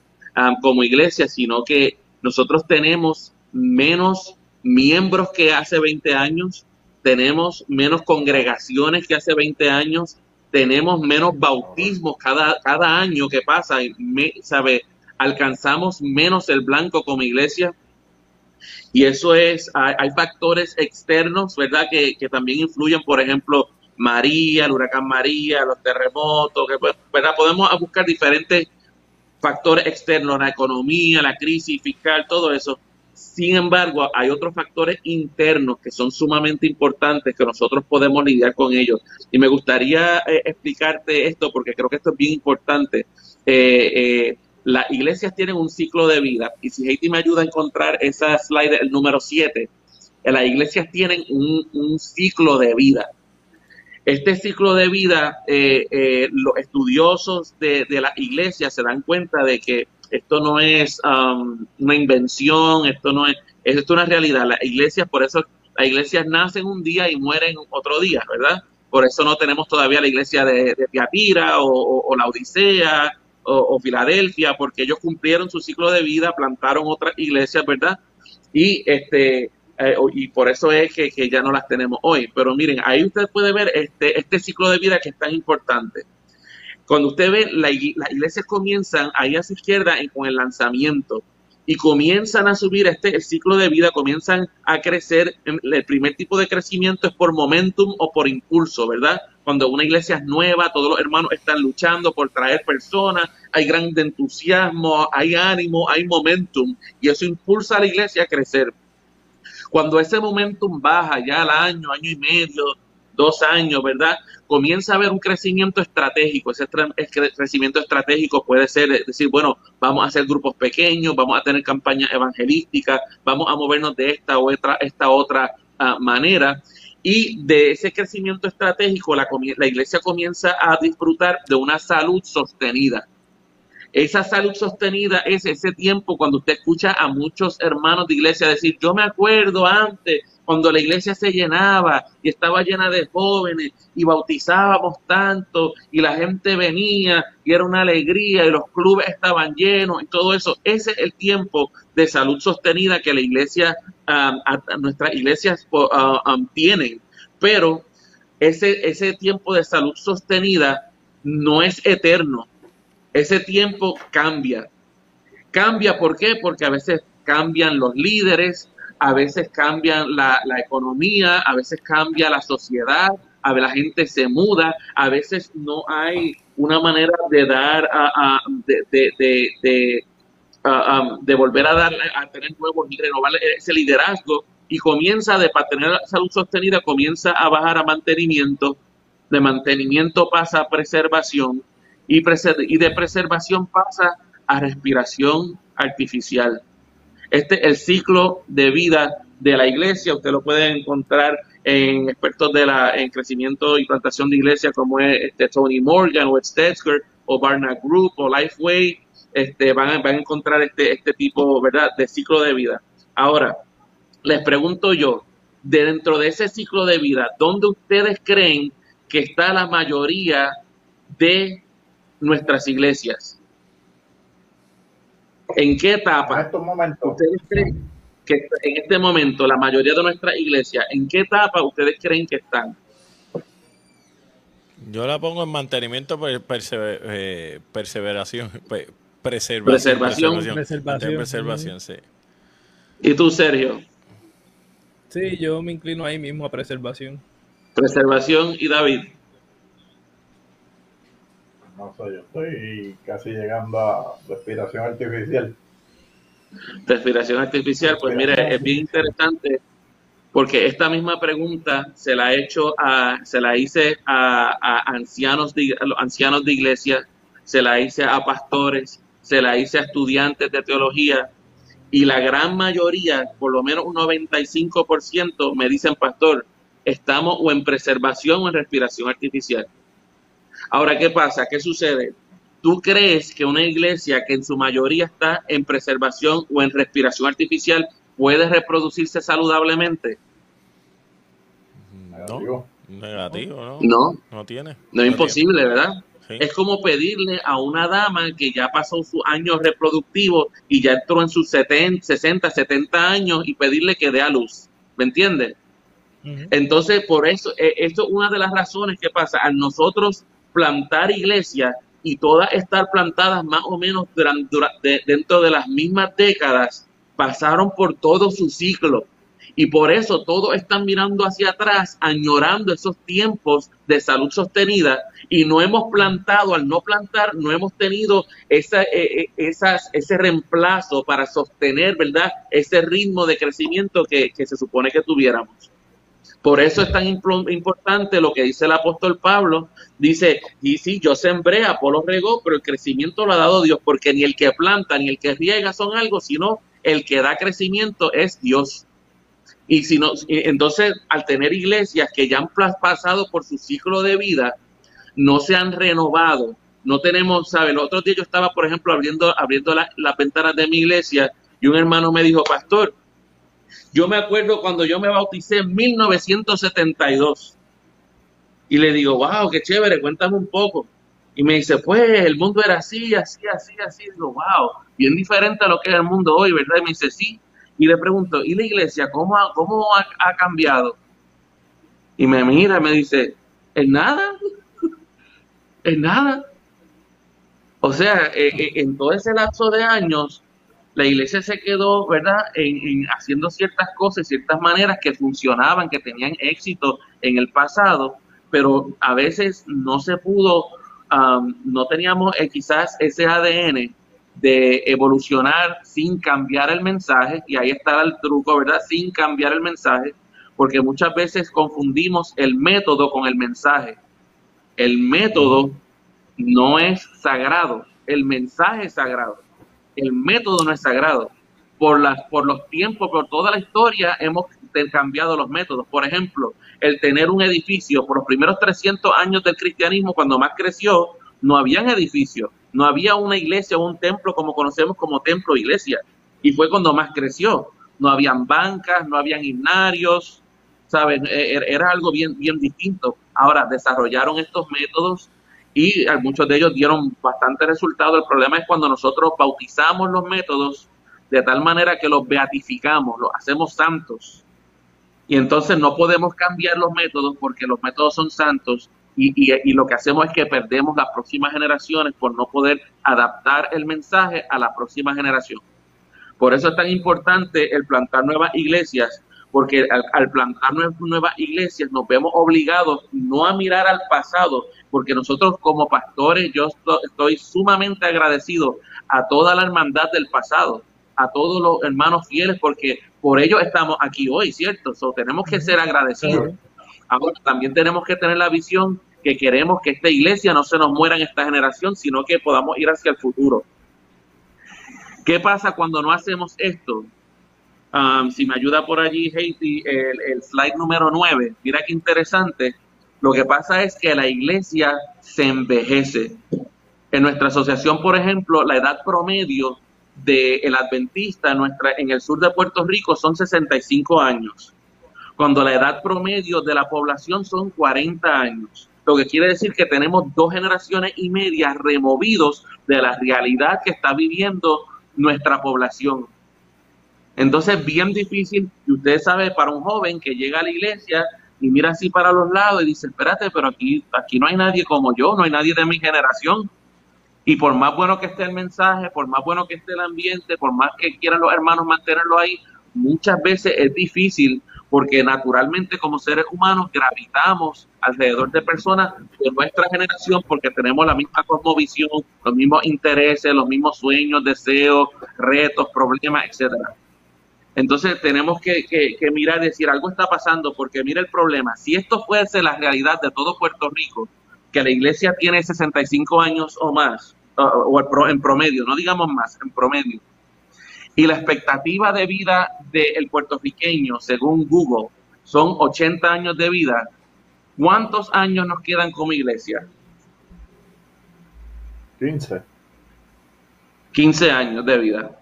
como iglesia, sino que nosotros tenemos menos miembros que hace 20 años, tenemos menos congregaciones que hace 20 años, tenemos menos bautismos cada, cada año que pasa, y sabe, alcanzamos menos el blanco como iglesia, y eso es, hay, factores externos, ¿verdad? Que, que, también influyen, por ejemplo, María, el huracán María, los terremotos, pues, ¿verdad? Podemos buscar diferentes factores externos, la economía, la crisis fiscal, todo eso. Sin embargo, hay otros factores internos que son sumamente importantes que nosotros podemos lidiar con ellos. Y me gustaría eh, explicarte esto porque creo que esto es bien importante. Eh, eh, las iglesias tienen un ciclo de vida y si Haiti me ayuda a encontrar esa slide, el número 7, las iglesias tienen un, ciclo de vida. Este ciclo de vida, eh, eh, los estudiosos de, de las iglesias se dan cuenta de que esto no es um, una invención, esto no es, esto es una realidad. Las iglesias, por eso las iglesias nacen un día y mueren otro día, ¿verdad? Por eso no tenemos todavía la iglesia de, de o, la Odisea o, Filadelfia, porque ellos cumplieron su ciclo de vida, plantaron otras iglesias, ¿verdad? Y este eh, y por eso es que, ya no las tenemos hoy. Pero miren, ahí usted puede ver este, este ciclo de vida que es tan importante. Cuando usted ve, la, las iglesias comienzan ahí a su izquierda con el lanzamiento y comienzan a subir este el ciclo de vida, comienzan a crecer. El primer tipo de crecimiento es por momentum o por impulso, ¿verdad? Cuando una iglesia es nueva, todos los hermanos están luchando por traer personas, hay gran entusiasmo, hay ánimo, hay momentum y eso impulsa a la iglesia a crecer. Cuando ese momentum baja ya al año, año y medio, dos años, ¿verdad? Comienza a haber un crecimiento estratégico. Ese crecimiento estratégico puede ser decir, bueno, vamos a hacer grupos pequeños, vamos a tener campañas evangelísticas, vamos a movernos de esta u otra, esta otra ah, manera. Y de ese crecimiento estratégico, la, la iglesia comienza a disfrutar de una salud sostenida. Esa salud sostenida es ese tiempo cuando usted escucha a muchos hermanos de iglesia decir, yo me acuerdo antes cuando la iglesia se llenaba y estaba llena de jóvenes y bautizábamos tanto y la gente venía y era una alegría y los clubes estaban llenos y todo eso. Ese es el tiempo de salud sostenida que la iglesia, nuestras iglesias tienen. Pero ese, ese tiempo de salud sostenida no es eterno ese tiempo cambia. Cambia, ¿por qué? Porque a veces cambian los líderes, a veces cambian la, economía, a veces cambia la sociedad, a veces la gente se muda, a veces no hay una manera de dar, a, de, de, de, volver a dar, a tener nuevos renovar ese liderazgo y comienza de para tener salud sostenida, comienza a bajar a mantenimiento, de mantenimiento pasa a preservación y, de preservación pasa a respiración artificial. Este es el ciclo de vida de la iglesia. Usted lo puede encontrar en expertos de la en crecimiento y plantación de iglesia como es este Tony Morgan o Stetzker o Barna Group o Lifeway. Este, van, a, van a encontrar este, este tipo ¿verdad? de ciclo de vida. Ahora, les pregunto yo, dentro de ese ciclo de vida, ¿dónde ustedes creen que está la mayoría de nuestras iglesias? ¿En qué etapa? ¿Ustedes creen que en este momento la mayoría de nuestras iglesias, en qué etapa ustedes creen que están? Yo la pongo en mantenimiento, eh, perseveración, preservación. Preservación. Preservación, sí. ¿Y tú, Sergio? Sí, yo me inclino ahí mismo a preservación. Preservación y David no yo estoy casi llegando a respiración artificial. Respiración artificial, pues mire, es bien interesante porque esta misma pregunta se la he hecho a, se la hice a, ancianos de, ancianos de iglesia, se la hice a pastores, se la hice a estudiantes de teología y la gran mayoría, por lo menos un 95%, me dicen, pastor, estamos o en preservación o en respiración artificial. Ahora, ¿qué pasa? ¿Qué sucede? ¿Tú crees que una iglesia que en su mayoría está en preservación o en respiración artificial puede reproducirse saludablemente? No, negativo, ¿no? No, no tiene. No es imposible, ¿verdad? Es como pedirle a una dama que ya pasó sus años reproductivos y ya entró en sus 70, 60, 70 años y pedirle que dé a luz. ¿Me entiendes? Entonces, por eso, eh, esto es una de las razones que pasa. A nosotros plantar iglesias y todas estar plantadas más o menos dentro de las mismas décadas, pasaron por todo su ciclo. Y por eso todos están mirando hacia atrás, añorando esos tiempos de salud sostenida y no hemos plantado, al no plantar, no hemos tenido esa, eh, eh, ese reemplazo para sostener, ¿verdad? Ese ritmo de crecimiento que se supone que tuviéramos. Por eso es tan importante lo que dice el apóstol Pablo. Dice, y sí, yo sembré, Apolo regó, pero el crecimiento lo ha dado Dios, porque ni el que planta ni el que riega son algo, sino el que da crecimiento es Dios. Y si no, entonces, al tener iglesias que ya han pasado por su ciclo de vida, no se han renovado, no tenemos, ¿saben? El otro día yo estaba, por ejemplo, abriendo, abriendo las ventanas de mi iglesia y un hermano me dijo, pastor, yo me acuerdo cuando yo me bauticé en 1972. Y le digo, wow, qué chévere, cuéntame un poco. Y me dice, pues el mundo era así, así, así, así. Digo, wow, bien diferente a lo que es el mundo hoy, ¿verdad? Y me dice, sí. Y le pregunto, ¿y la iglesia cómo ha, cómo ha, cambiado? Y me mira, me dice, ¿en nada? ¿En nada? O sea, eh, eh, en todo ese lapso de años, la iglesia se quedó, ¿verdad?, en, haciendo ciertas cosas, ciertas maneras que funcionaban, que tenían éxito en el pasado, pero a veces no se pudo, no teníamos eh, quizás ese ADN de evolucionar sin cambiar el mensaje, y ahí está el truco, ¿verdad? Sin cambiar el mensaje, porque muchas veces confundimos el método con el mensaje. El método no es sagrado, el mensaje es sagrado el método no es sagrado. Por, las, por los tiempos, por toda la historia, hemos cambiado los métodos. Por ejemplo, el tener un edificio, por los primeros 300 años del cristianismo, cuando más creció, no habían edificios, no había una iglesia o un templo como conocemos como templo iglesia. Y fue cuando más creció. No habían bancas, no habían himnarios, ¿saben? E, e, era algo bien, bien distinto. Ahora, desarrollaron estos métodos y muchos de ellos dieron bastante resultado. El problema es cuando nosotros bautizamos los métodos de tal manera que los beatificamos, los hacemos santos. Y entonces no podemos cambiar los métodos porque los métodos son santos y, y, lo que hacemos es que perdemos las próximas generaciones por no poder adaptar el mensaje a la próxima generación. Por eso es tan importante el plantar nuevas iglesias, porque al, plantar nuevas iglesias nos vemos obligados no a mirar al pasado, porque nosotros como pastores, yo estoy, sumamente agradecido a toda la hermandad del pasado, a todos los hermanos fieles, porque por ellos estamos aquí hoy, ¿cierto? So, tenemos que ser agradecidos. Ahora también tenemos que tener la visión que queremos que esta iglesia no se nos muera en esta generación, sino que podamos ir hacia el futuro. ¿Qué pasa cuando no hacemos esto? Um, si me ayuda por allí, Haiti, el, el slide número 9. Mira qué interesante. Lo que pasa es que la iglesia se envejece. En nuestra asociación, por ejemplo, la edad promedio del adventista en, en el sur de Puerto Rico son 65 años, cuando la edad promedio de la población son 40 años. Lo que quiere decir que tenemos dos generaciones y media removidos de la realidad que está viviendo nuestra población. Entonces, bien difícil, y usted sabe, para un joven que llega a la iglesia y mira así para los lados y dice, espérate, pero aquí, aquí no hay nadie como yo, no hay nadie de mi generación. Y por más bueno que esté el mensaje, por más bueno que esté el ambiente, por más que quieran los hermanos mantenerlo ahí, muchas veces es difícil porque naturalmente como seres humanos gravitamos alrededor de personas de nuestra generación porque tenemos la misma cosmovisión, los mismos intereses, los mismos sueños, deseos, retos, problemas, etcétera. Entonces tenemos que, mirar y decir algo está pasando porque mira el problema. Si esto fuese la realidad de todo Puerto Rico, que la iglesia tiene 65 años o más, o, en promedio, no digamos más, en promedio, y la expectativa de vida del puertorriqueño, según Google, son 80 años de vida, ¿cuántos años nos quedan como iglesia? 15. 15 años de vida.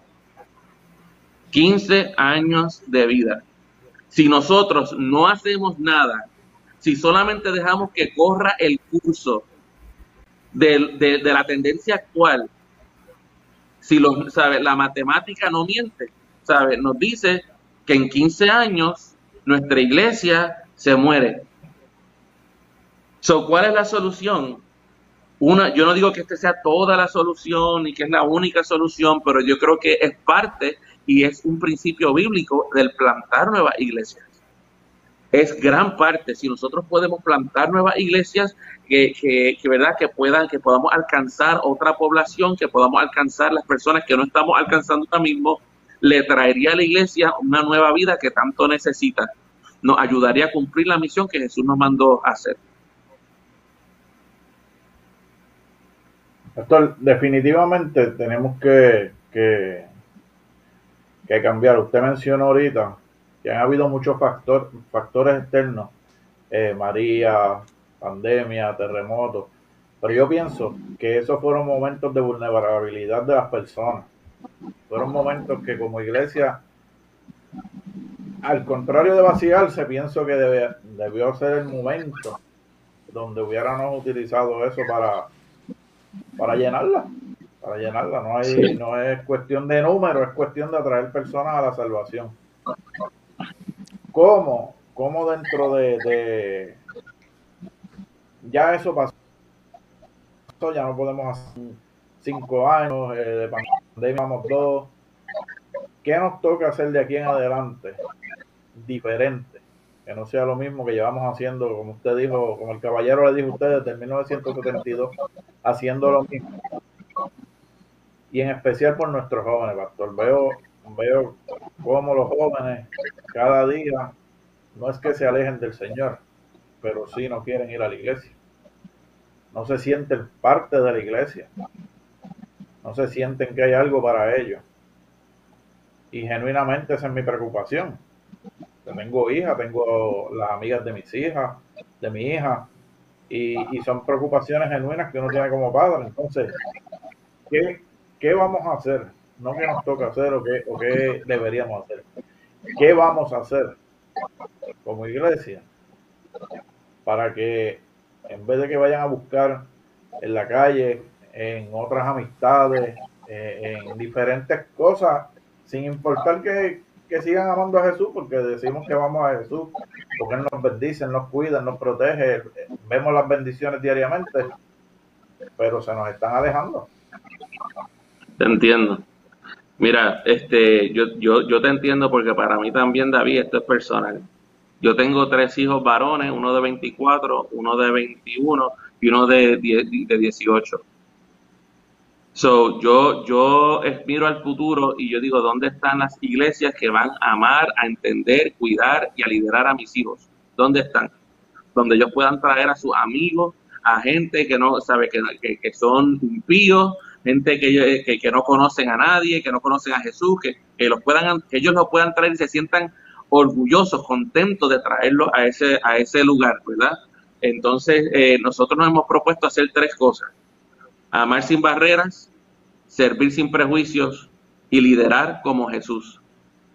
15 años de vida. Si nosotros no hacemos nada, si solamente dejamos que corra el curso de, la tendencia actual, si lo, sabe, la matemática no miente, sabe, nos dice que en 15 años nuestra iglesia se muere. So, ¿Cuál es la solución? Una, yo no digo que esta sea toda la solución y que es la única solución, pero yo creo que es parte y es un principio bíblico del plantar nuevas iglesias. Es gran parte, si nosotros podemos plantar nuevas iglesias que, que, verdad que puedan, que podamos alcanzar otra población, que podamos alcanzar las personas que no estamos alcanzando ahora mismo, le traería a la iglesia una nueva vida que tanto necesita. Nos ayudaría a cumplir la misión que Jesús nos mandó a hacer. Pastor, definitivamente tenemos que, que que cambiar. Usted mencionó ahorita que han habido muchos factores externos, eh, María, pandemia, terremoto, pero yo pienso que esos fueron momentos de vulnerabilidad de las personas. Fueron momentos que como iglesia, al contrario de vaciarse, pienso que debió ser el momento donde hubiéramos utilizado eso para, para llenarla para llenarla. No, hay, no es cuestión de número, es cuestión de atraer personas a la salvación. ¿Cómo? ¿Cómo dentro de, ya eso pasó? Ya no podemos hacer cinco años, eh, de pandemia vamos dos. ¿Qué nos toca hacer de aquí en adelante diferente? Que no sea lo mismo que llevamos haciendo, como usted dijo, como el caballero le dijo a usted desde 1972, haciendo lo mismo. Y en especial por nuestros jóvenes, pastor. Veo, veo cómo los jóvenes cada día no es que se alejen del Señor, pero sí no quieren ir a la iglesia. No se sienten parte de la iglesia. No se sienten que hay algo para ellos. Y genuinamente esa es mi preocupación. Tengo hijas, tengo las amigas de mis hijas, de mi hija, y, y son preocupaciones genuinas que uno tiene como padre. Entonces, ¿qué, ¿qué vamos a hacer? No que nos toca hacer o qué, o qué deberíamos hacer. ¿Qué vamos a hacer como iglesia para que en vez de que vayan a buscar en la calle, en otras amistades, eh, en diferentes cosas, sin importar que, que, sigan amando a Jesús, porque decimos que vamos a Jesús, porque Él nos bendice, nos cuida, nos protege, vemos las bendiciones diariamente, pero se nos están alejando. Te entiendo. Mira, este, yo, yo, yo te entiendo porque para mí también, David, esto es personal. Yo tengo tres hijos varones, uno de 24, uno de 21 y uno de, de 18. So, yo, yo miro al futuro y yo digo, ¿dónde están las iglesias que van a amar, a entender, cuidar y a liderar a mis hijos? ¿Dónde están? Donde ellos puedan traer a sus amigos, a gente que no sabe que, que, son impíos, gente que, que, no conocen a nadie, que no conocen a Jesús, que, que, los puedan, que ellos los puedan traer y se sientan orgullosos, contentos de traerlo a ese, a ese lugar, ¿verdad? Entonces, eh, nosotros nos hemos propuesto hacer tres cosas. Amar sin barreras, servir sin prejuicios y liderar como Jesús.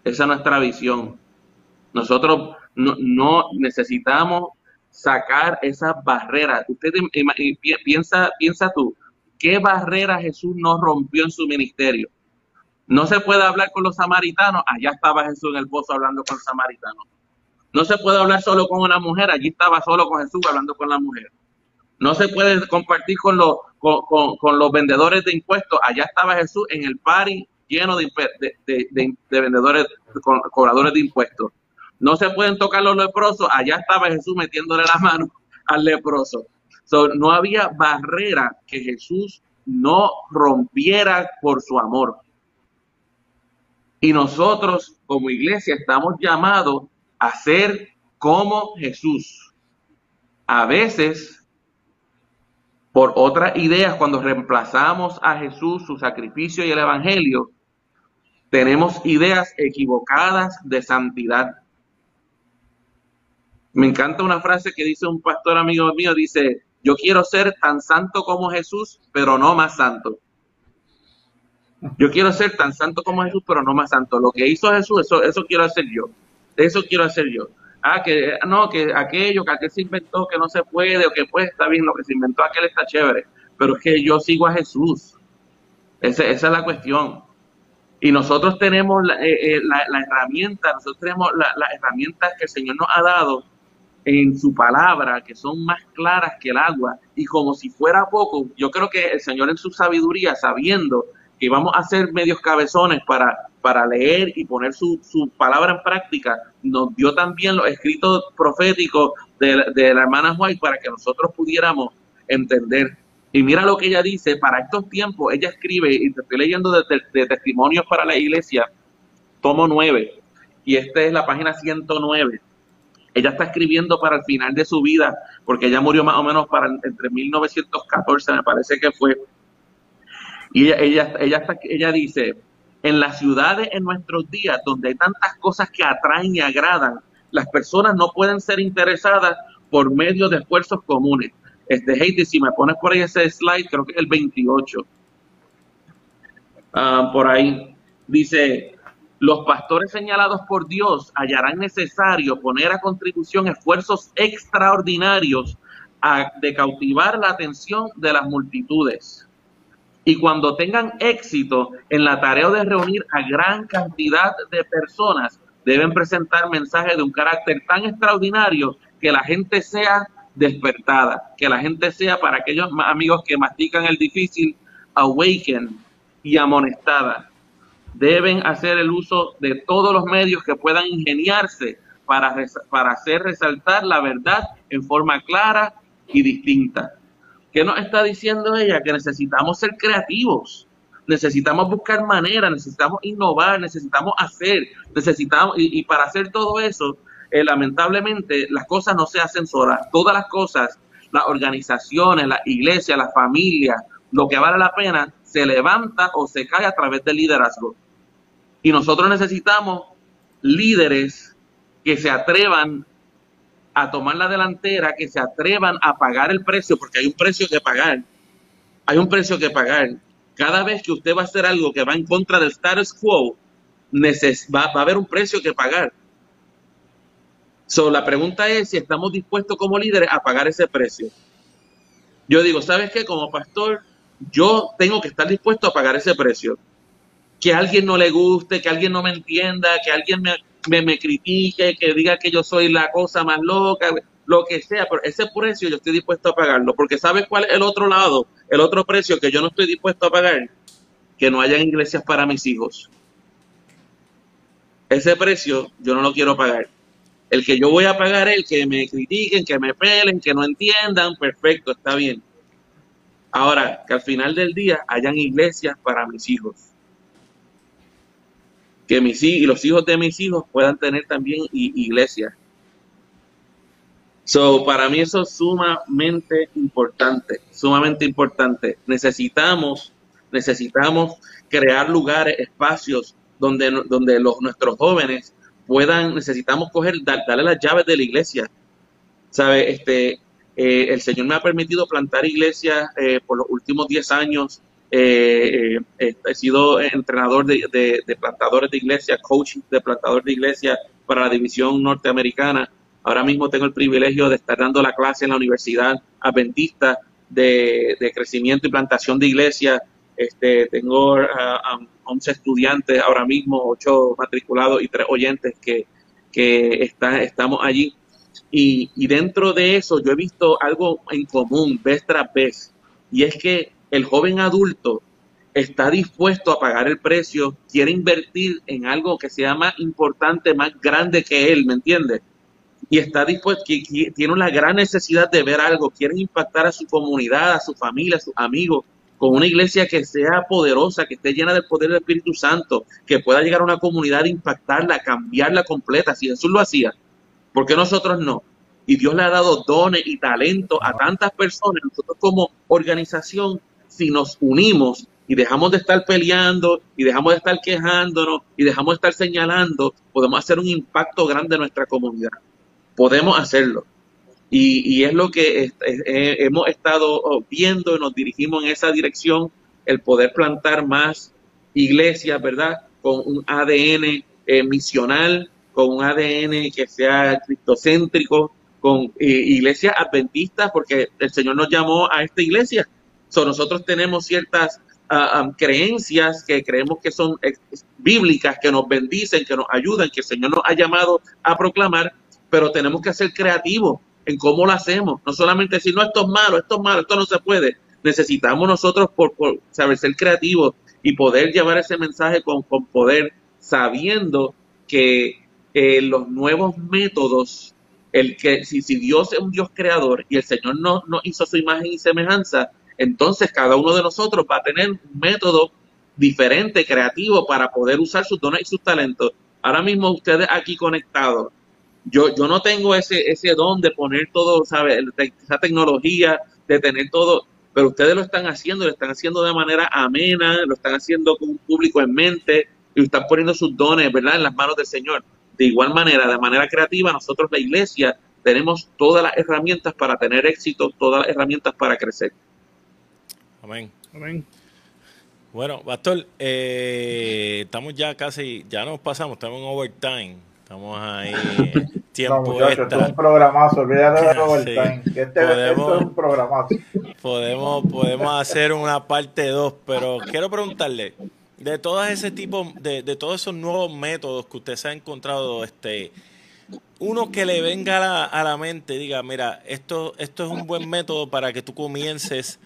Esa es nuestra visión. Nosotros no, no necesitamos sacar esas barreras. Usted piensa, piensa tú, ¿qué barrera Jesús no rompió en su ministerio? No se puede hablar con los samaritanos, allá estaba Jesús en el pozo hablando con los samaritanos. No se puede hablar solo con una mujer, allí estaba solo con Jesús hablando con la mujer. No se puede compartir con los, con, los vendedores de impuestos, allá estaba Jesús en el party lleno de, de, vendedores, cobradores de impuestos. No se pueden tocar los leprosos, allá estaba Jesús metiéndole la mano al leproso. No había barrera que Jesús no rompiera por su amor. Y nosotros como iglesia estamos llamados a ser como Jesús. A veces, por otras ideas, cuando reemplazamos a Jesús, su sacrificio y el Evangelio, tenemos ideas equivocadas de santidad. Me encanta una frase que dice un pastor amigo mío, dice, yo quiero ser tan santo como Jesús, pero no más santo. Yo quiero ser tan santo como Jesús, pero no más santo. Lo que hizo Jesús, eso, eso quiero hacer yo. Eso quiero hacer yo. Ah, que no, que aquello que aquel se inventó que no se puede, o que pues está bien, lo que se inventó aquel está chévere. Pero es que yo sigo a Jesús. esa es la cuestión. Y nosotros tenemos la, eh, eh, herramienta, nosotros tenemos las herramientas que el Señor nos ha dado en su palabra, que son más claras que el agua. Y como si fuera poco, yo creo que el Señor en su sabiduría, sabiendo que vamos a ser medios cabezones para, para leer y poner su, su palabra en práctica, nos dio también los escritos proféticos de, de la hermana White para que nosotros pudiéramos entender. Y mira lo que ella dice, para estos tiempos, ella escribe, y te estoy leyendo de, de, testimonios para la iglesia, tomo 9, y esta es la página 109. Ella está escribiendo para el final de su vida, porque ella murió más o menos para entre 1914, me parece que fue, y ella, ella, ella, dice, en las ciudades en nuestros días donde hay tantas cosas que atraen y agradan, las personas no pueden ser interesadas por medio de esfuerzos comunes. Este, Heidi, si me pones por ahí ese slide, creo que es el 28. Ah, por ahí. Dice, los pastores señalados por Dios hallarán necesario poner a contribución esfuerzos extraordinarios de cautivar la atención de las multitudes. Y cuando tengan éxito en la tarea de reunir a gran cantidad de personas, deben presentar mensajes de un carácter tan extraordinario que la gente sea despertada, que la gente sea para aquellos amigos que mastican el difícil, awakened y amonestada deben hacer el uso de todos los medios que puedan ingeniarse para, para hacer resaltar la verdad en forma clara y distinta. ¿Qué nos está diciendo ella? Que necesitamos ser creativos, necesitamos buscar maneras, necesitamos innovar, necesitamos hacer, necesitamos, y, para hacer todo eso, eh, lamentablemente las cosas no se hacen solas, todas las cosas, las organizaciones, las iglesias, las familias, lo que vale la pena, se levanta o se cae a través del liderazgo. Y nosotros necesitamos líderes que se atrevan a tomar la delantera, que se atrevan a pagar el precio, porque hay un precio que pagar. Hay un precio que pagar. Cada vez que usted va a hacer algo que va en contra del status quo, va, a haber un precio que pagar. So, la pregunta es si estamos dispuestos como líderes a pagar ese precio. Yo digo, ¿sabes qué? Como pastor, yo tengo que estar dispuesto a pagar ese precio que a alguien no le guste, que alguien no me entienda, que alguien me, me, critique, que diga que yo soy la cosa más loca, lo que sea, pero ese precio yo estoy dispuesto a pagarlo, porque ¿sabes cuál es el otro lado? El otro precio que yo no estoy dispuesto a pagar, que no hayan iglesias para mis hijos. Ese precio yo no lo quiero pagar. El que yo voy a pagar es el que me critiquen, que me pelen, que no entiendan, perfecto, está bien. Ahora, que al final del día hayan iglesias para mis hijos que mis y los hijos de mis hijos puedan tener también iglesia. So, para mí eso es sumamente importante, sumamente importante. Necesitamos, necesitamos crear lugares, espacios donde, donde los, nuestros jóvenes puedan, necesitamos coger, darle las llaves de la iglesia. ¿Sabe? Este, eh, el Señor me ha permitido plantar iglesias eh, por los últimos 10 años eh, eh, he sido entrenador de, plantadores de iglesia, coach de plantadores de iglesia para la división norteamericana. Ahora mismo tengo el privilegio de estar dando la clase en la Universidad Adventista de, crecimiento y plantación de iglesia. Este, tengo 11 ah, estudiantes ahora mismo, 8 matriculados y 3 oyentes que, que estamos allí. Y, y dentro de eso yo he visto algo en común vez tras vez, y es que el joven adulto está dispuesto a pagar el precio, quiere invertir en algo que sea más importante, más grande que él, ¿me entiendes? Y está dispuesto, tiene una gran necesidad de ver algo, quiere impactar a su comunidad, a su familia, a sus amigos, con una iglesia que sea poderosa, que esté llena del poder del Espíritu Santo, que pueda llegar a una comunidad, impactarla, cambiarla completa. Si Jesús lo hacía, ¿por qué nosotros no? Y Dios le ha dado dones y talentos a tantas personas. Nosotros como organización si nos unimos y dejamos de estar peleando y dejamos de estar quejándonos y dejamos de estar señalando, podemos hacer un impacto grande en nuestra comunidad. Podemos hacerlo. Y, es lo que hemos estado viendo y nos dirigimos en esa dirección, el poder plantar más iglesias, ¿verdad? Con un ADN eh, misional, con un ADN que sea cristocéntrico, con eh, iglesias adventistas, porque el Señor nos llamó a esta iglesia nosotros tenemos ciertas ah, creencias que creemos que son bíblicas, que nos bendicen, que nos ayudan, que el Señor nos ha llamado a proclamar, pero tenemos que ser creativos en cómo lo hacemos. No solamente decir, no, esto es malo, esto es malo, esto no se puede. Necesitamos nosotros por, saber ser creativos y poder llevar ese mensaje con, poder, sabiendo que eh, los nuevos métodos, el que si, si Dios es un Dios creador y el Señor no nos hizo su imagen y semejanza, entonces cada uno de nosotros va a tener un método diferente, creativo, para poder usar sus dones y sus talentos. Ahora mismo ustedes aquí conectados, yo, yo no tengo ese, ese don de poner todo, ¿sabe? Esa tecnología, de tener todo, pero ustedes lo están haciendo, lo están haciendo de manera amena, lo están haciendo con un público en mente y están poniendo sus dones, ¿verdad?, en las manos del Señor. De igual manera, de manera creativa, nosotros, la iglesia, tenemos todas las herramientas para tener éxito, todas las herramientas para crecer. Amén. Amén. Bueno, Pastor, eh, estamos ya casi, ya nos pasamos, estamos en overtime. Estamos ahí. Tiempo no, muchachos, esto es un programazo, olvídate de overtime. Este, podemos, esto es un programazo. Podemos, podemos hacer una parte 2, pero quiero preguntarle, de todo ese tipo, de, de todos esos nuevos métodos que usted se ha encontrado, este, uno que le venga a la, a la mente, diga, mira, esto, esto es un buen método para que tú comiences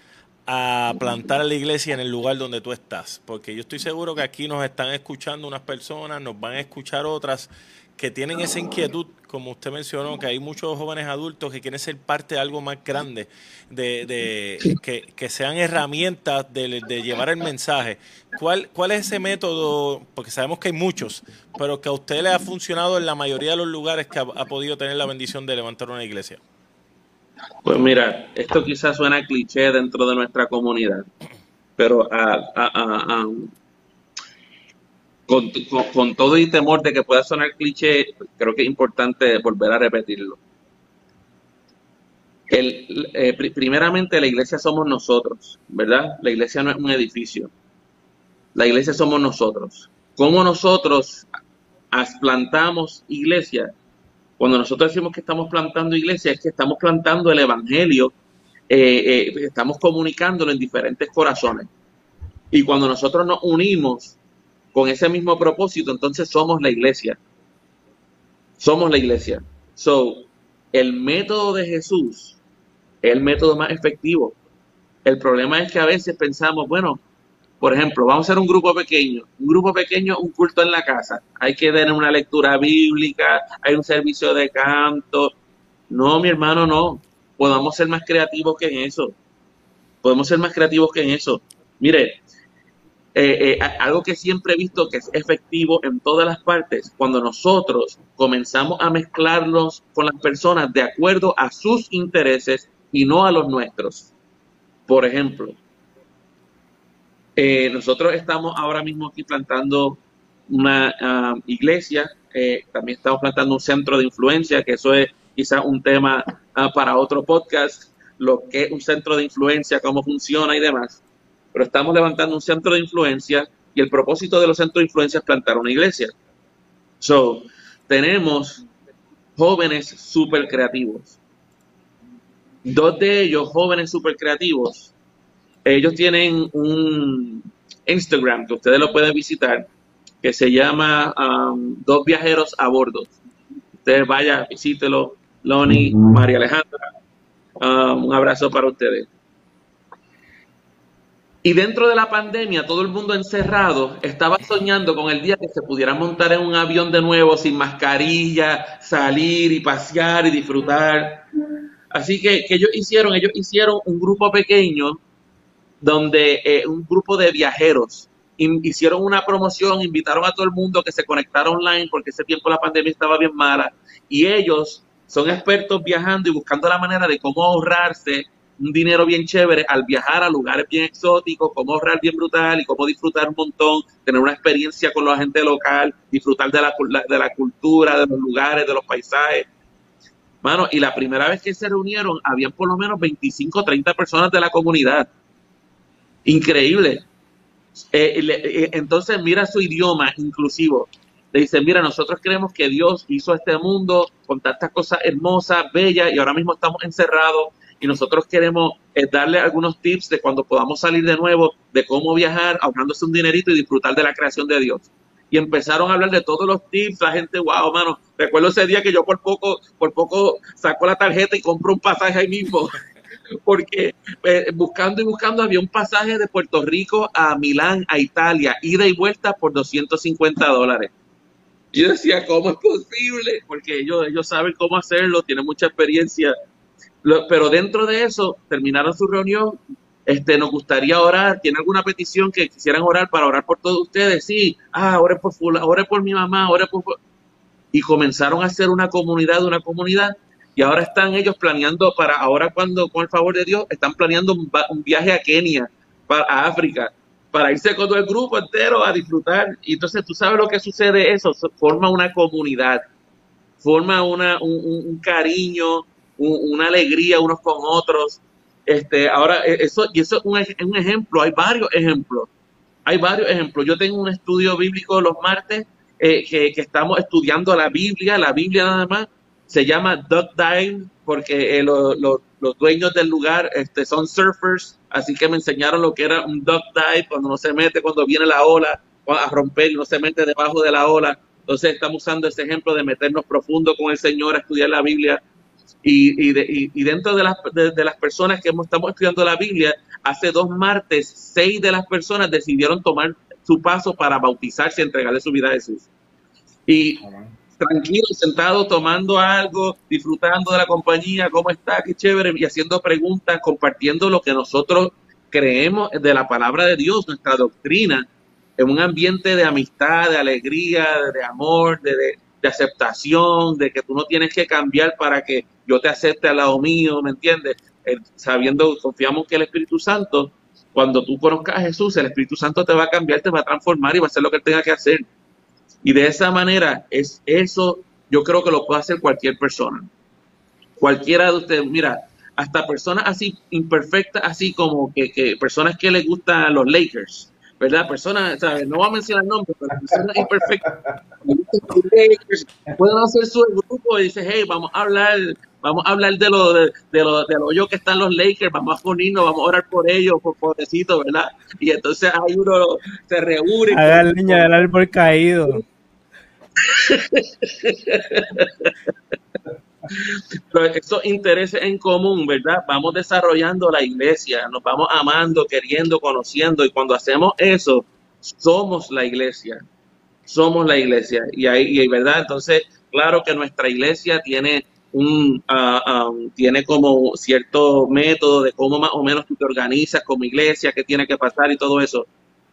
a plantar la iglesia en el lugar donde tú estás? Porque yo estoy seguro que aquí nos están escuchando unas personas, nos van a escuchar otras que tienen esa inquietud, como usted mencionó, que hay muchos jóvenes adultos que quieren ser parte de algo más grande, de, de que, sean herramientas de, llevar el mensaje. ¿Cuál, ¿Cuál es ese método? Porque sabemos que hay muchos, pero que a usted le ha funcionado en la mayoría de los lugares que ha podido tener la bendición de levantar una iglesia. Pues mira, esto quizás suena cliché dentro de nuestra comunidad, pero a, con, todo y temor de que pueda sonar cliché, creo que es importante volver a repetirlo. Eh, primeramente, la iglesia somos nosotros, ¿verdad? La iglesia no es un edificio. La iglesia somos nosotros. ¿Cómo nosotros plantamos iglesia? Cuando nosotros decimos que estamos plantando iglesia, es que estamos plantando el evangelio, eh, eh, estamos comunicándolo en diferentes corazones. Y cuando nosotros nos unimos con ese mismo propósito, entonces somos la iglesia. Somos la iglesia. So, el método de Jesús es el método más efectivo. El problema es que a veces pensamos, bueno, por ejemplo, vamos a hacer un grupo pequeño, un grupo pequeño, un culto en la casa. Hay que tener una lectura bíblica, hay un servicio de canto. No, mi hermano, no. Podemos ser más creativos que en eso. Podemos ser más creativos que en eso. Mire, eh, eh, algo que siempre he visto que es efectivo en todas las partes, cuando nosotros comenzamos a mezclarnos con las personas de acuerdo a sus intereses y no a los nuestros. Por ejemplo, eh, nosotros estamos ahora mismo aquí plantando una uh, iglesia, eh, también estamos plantando un centro de influencia, que eso es quizás un tema uh, para otro podcast, lo que es un centro de influencia, cómo funciona y demás pero estamos levantando un centro de influencia y el propósito de los centros de influencia es plantar una iglesia. So, tenemos jóvenes súper creativos. Dos de ellos, jóvenes súper creativos, ellos tienen un Instagram que ustedes lo pueden visitar, que se llama um, Dos Viajeros a Bordo. Ustedes vayan, visítelo. Loni, María Alejandra, um, un abrazo para ustedes. Y dentro de la pandemia, todo el mundo encerrado estaba soñando con el día que se pudiera montar en un avión de nuevo sin mascarilla, salir y pasear y disfrutar. Así que, que ellos hicieron, ellos hicieron un grupo pequeño donde eh, un grupo de viajeros hicieron una promoción, invitaron a todo el mundo que se conectara online porque ese tiempo la pandemia estaba bien mala y ellos son expertos viajando y buscando la manera de cómo ahorrarse un dinero bien chévere al viajar a lugares bien exóticos, cómo ahorrar bien brutal y cómo disfrutar un montón, tener una experiencia con la gente local, disfrutar de la, de la cultura, de los lugares, de los paisajes. Mano, y la primera vez que se reunieron, habían por lo menos 25 o 30 personas de la comunidad. Increíble. Eh, eh, entonces, mira su idioma inclusivo. Le dicen, mira, nosotros creemos que Dios hizo este mundo con tantas cosas hermosas, bellas, y ahora mismo estamos encerrados y nosotros queremos eh, darle algunos tips de cuando podamos salir de nuevo, de cómo viajar, ahorrándose un dinerito y disfrutar de la creación de Dios. Y empezaron a hablar de todos los tips, la gente, wow, mano, recuerdo ese día que yo por poco, por poco saco la tarjeta y compro un pasaje ahí mismo, porque eh, buscando y buscando había un pasaje de Puerto Rico a Milán, a Italia, ida y vuelta por 250 dólares. Yo decía, ¿cómo es posible? Porque ellos, ellos saben cómo hacerlo, tienen mucha experiencia pero dentro de eso, terminaron su reunión, este, nos gustaría orar, ¿tiene alguna petición que quisieran orar para orar por todos ustedes? Sí, ah, ore por, ore por mi mamá, ore por... Y comenzaron a hacer una comunidad, una comunidad, y ahora están ellos planeando para, ahora cuando, con el favor de Dios, están planeando un, viaje a Kenia, para, a África, para irse con todo el grupo entero a disfrutar. Y entonces tú sabes lo que sucede eso, forma una comunidad, forma una, un, un cariño, una alegría unos con otros. Este, ahora, e, eso, y eso es un, un ejemplo, hay varios ejemplos. Hay varios ejemplos. Yo tengo un estudio bíblico los martes eh, que, que, estamos estudiando la Biblia, la Biblia nada más. Se llama Duck Dive porque eh, los dueños del lugar este, son surfers, así que me enseñaron lo que era un duck dive cuando no se mete, cuando viene la ola a romper y no se mete debajo de la ola. Entonces estamos usando ese ejemplo de meternos profundo con el Señor a estudiar la Biblia Y, dentro de las, de, las personas que estamos estudiando la Biblia, hace dos martes, seis de las personas decidieron tomar su paso para bautizarse y entregarle su vida a Jesús. Y tranquilo, sentado, tomando algo, disfrutando de la compañía, cómo está, qué chévere, y haciendo preguntas, compartiendo lo que nosotros creemos de la palabra de Dios, nuestra doctrina, en un ambiente de amistad, de alegría, de, amor, de, aceptación, de que tú no tienes que cambiar para que yo te acepte al lado mío, ¿me entiendes? Eh, sabiendo, confiamos que el Espíritu Santo, cuando tú conozcas a Jesús, el Espíritu Santo te va a cambiar, te va a transformar y va a hacer lo que él tenga que hacer. Y de esa manera, es eso yo creo que lo puede hacer cualquier persona. Cualquiera de ustedes, mira, hasta personas así imperfectas, así como que, que personas que les gustan los Lakers, ¿verdad? Personas, ¿sabes? No voy a mencionar nombres, pero personas imperfectas pueden hacer su grupo y dice, hey, vamos a hablar, vamos a hablar de lo de, de lo de lo yo que están los Lakers, vamos a unirnos, vamos a orar por ellos, por pobrecitos, ¿verdad? Y entonces hay uno se reúne. Haga el niño del árbol caído. Esos intereses en común, ¿verdad? Vamos desarrollando la iglesia, nos vamos amando, queriendo, conociendo, y cuando hacemos eso, somos la iglesia, somos la iglesia. Y ahí, ¿verdad? Entonces, claro que nuestra iglesia tiene un, ah, tiene como cierto método de cómo más o menos tú te organizas como iglesia, qué tiene que pasar y todo eso.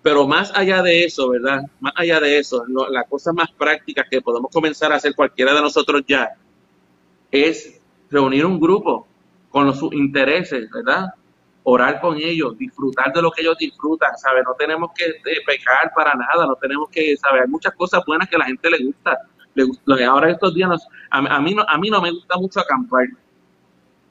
Pero más allá de eso, ¿verdad? Más allá de eso, la cosa más práctica que podemos comenzar a hacer cualquiera de nosotros ya es reunir un grupo con sus intereses, ¿verdad? Orar con ellos, disfrutar de lo que ellos disfrutan, ¿sabes? No tenemos que eh, pecar para nada, no tenemos que, ¿sabes? Hay muchas cosas buenas que a la gente le gusta. Le, ahora estos días, a, mí no, a mí no me gusta mucho acampar.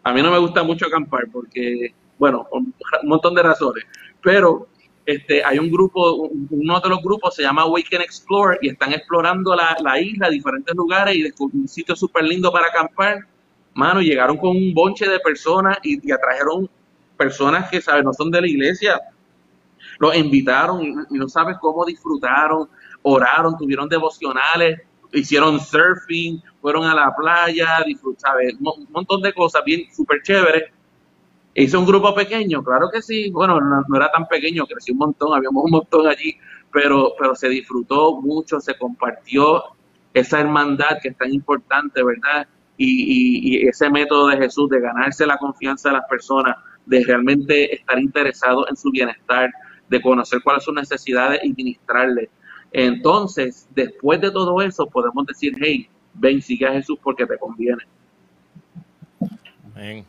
A mí no me gusta mucho acampar porque, bueno, un montón de razones. Pero este, hay un grupo, uno de los grupos se llama Wake and Explore y están explorando la, la isla, diferentes lugares y un sitio súper lindo para acampar. Mano, llegaron con un bonche de personas y, atrajeron personas que, ¿sabes? No son de la iglesia. Los invitaron y, no sabes cómo disfrutaron, oraron, tuvieron devocionales, hicieron surfing, fueron a la playa, disfrutaron, Un montón de cosas bien súper chéveres ¿Hizo un grupo pequeño? Claro que sí. Bueno, no, era tan pequeño, creció un montón, habíamos un montón allí, pero, pero se disfrutó mucho, se compartió esa hermandad que es tan importante, ¿verdad? Y, y, ese método de Jesús de ganarse la confianza de las personas, de realmente estar interesado en su bienestar, de conocer cuáles son sus necesidades y ministrarle. Entonces, después de todo eso, podemos decir, hey, ven, sigue a Jesús porque te conviene. Amén.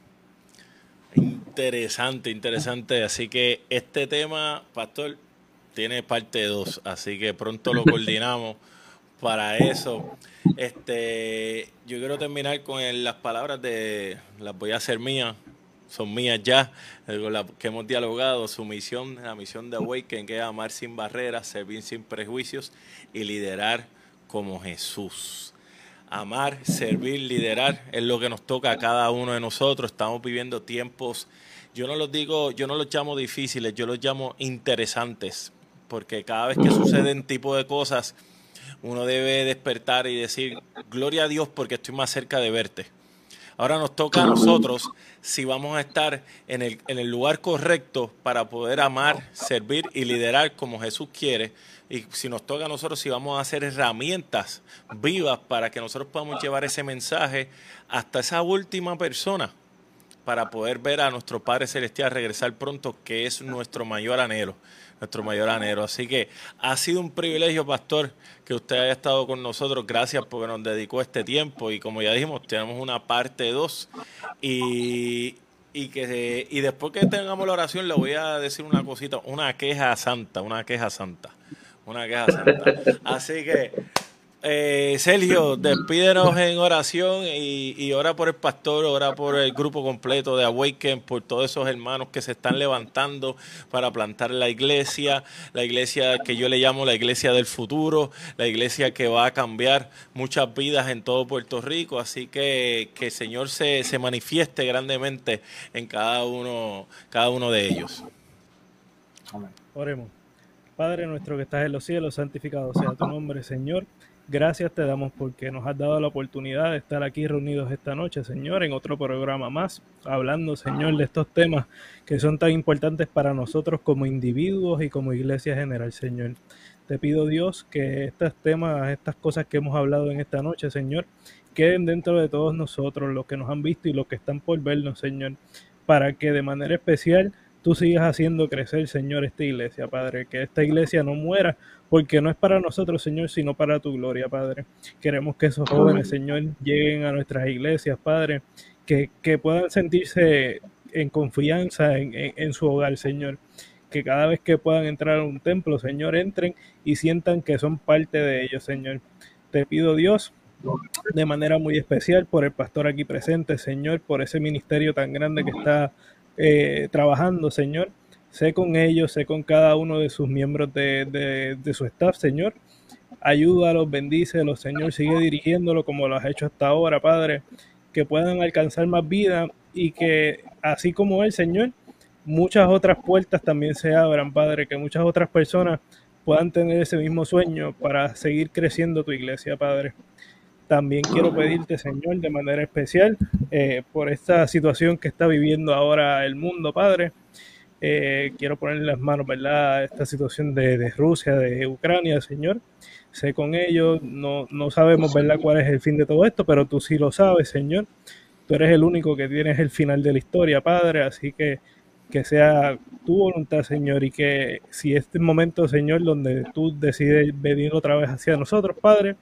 Interesante, interesante. Así que este tema, Pastor, tiene parte 2, así que pronto lo coordinamos para eso. Este, yo quiero terminar con las palabras de, las voy a hacer mías, son mías ya, con las que hemos dialogado, su misión, la misión de Awaken, que es amar sin barreras, servir sin prejuicios y liderar como Jesús amar, servir, liderar, es lo que nos toca a cada uno de nosotros. Estamos viviendo tiempos, yo no los digo, yo no los llamo difíciles, yo los llamo interesantes, porque cada vez que suceden tipo de cosas, uno debe despertar y decir, gloria a Dios porque estoy más cerca de verte. Ahora nos toca a nosotros si vamos a estar en el, en el lugar correcto para poder amar, servir y liderar como Jesús quiere y si nos toca a nosotros, si vamos a hacer herramientas vivas para que nosotros podamos llevar ese mensaje hasta esa última persona para poder ver a nuestro Padre Celestial regresar pronto, que es nuestro mayor anhelo, nuestro mayor anhelo. Así que ha sido un privilegio, pastor, que usted haya estado con nosotros. Gracias porque nos dedicó este tiempo y como ya dijimos, tenemos una parte 2 y, y que y después que tengamos la oración le voy a decir una cosita, una queja santa, una queja santa. Una queja santa. Así que, eh, Sergio, despídenos en oración y, y, ora por el pastor, ora por el grupo completo de Awaken, por todos esos hermanos que se están levantando para plantar la iglesia, la iglesia que yo le llamo la iglesia del futuro, la iglesia que va a cambiar muchas vidas en todo Puerto Rico. Así que que el Señor se, se manifieste grandemente en cada uno, cada uno de ellos. Amén. Oremos. Padre nuestro que estás en los cielos, santificado sea tu nombre, Señor. Gracias te damos porque nos has dado la oportunidad de estar aquí reunidos esta noche, Señor, en otro programa más, hablando, Señor, de estos temas que son tan importantes para nosotros como individuos y como iglesia general, Señor. Te pido, Dios, que estos temas, estas cosas que hemos hablado en esta noche, Señor, queden dentro de todos nosotros, los que nos han visto y los que están por vernos, Señor, para que de manera especial tú sigas haciendo crecer, Señor, esta iglesia, Padre, que esta iglesia no muera, porque no es para nosotros, Señor, sino para tu gloria, Padre. Queremos que esos jóvenes, Señor, lleguen a nuestras iglesias, Padre, que, puedan sentirse en confianza en, su hogar, Señor. Que cada vez que puedan entrar a un templo, Señor, entren y sientan que son parte de ellos, Señor. Te pido, Dios, de manera muy especial por el pastor aquí presente, Señor, por ese ministerio tan grande que está eh, trabajando, Señor. Sé con ellos, sé con cada uno de sus miembros de, su staff, Señor. Ayúdalos, bendícelos, Señor. Sigue dirigiéndolo como lo has hecho hasta ahora, Padre. Que puedan alcanzar más vida y que, así como Él, Señor, muchas otras puertas también se abran, Padre. Que muchas otras personas puedan tener ese mismo sueño para seguir creciendo tu iglesia, Padre. También quiero pedirte, Señor, de manera especial, eh, por esta situación que está viviendo ahora el mundo, Padre. Eh, quiero poner las manos, ¿verdad?, esta situación de, Rusia, de Ucrania, Señor. Sé con ellos, no, no sabemos, ¿verdad?, cuál es el fin de todo esto, pero tú sí lo sabes, Señor. Tú eres el único que tienes el final de la historia, Padre, así que que sea tu voluntad, Señor, y que si este momento, Señor, donde tú decides venir otra vez hacia nosotros, Padre,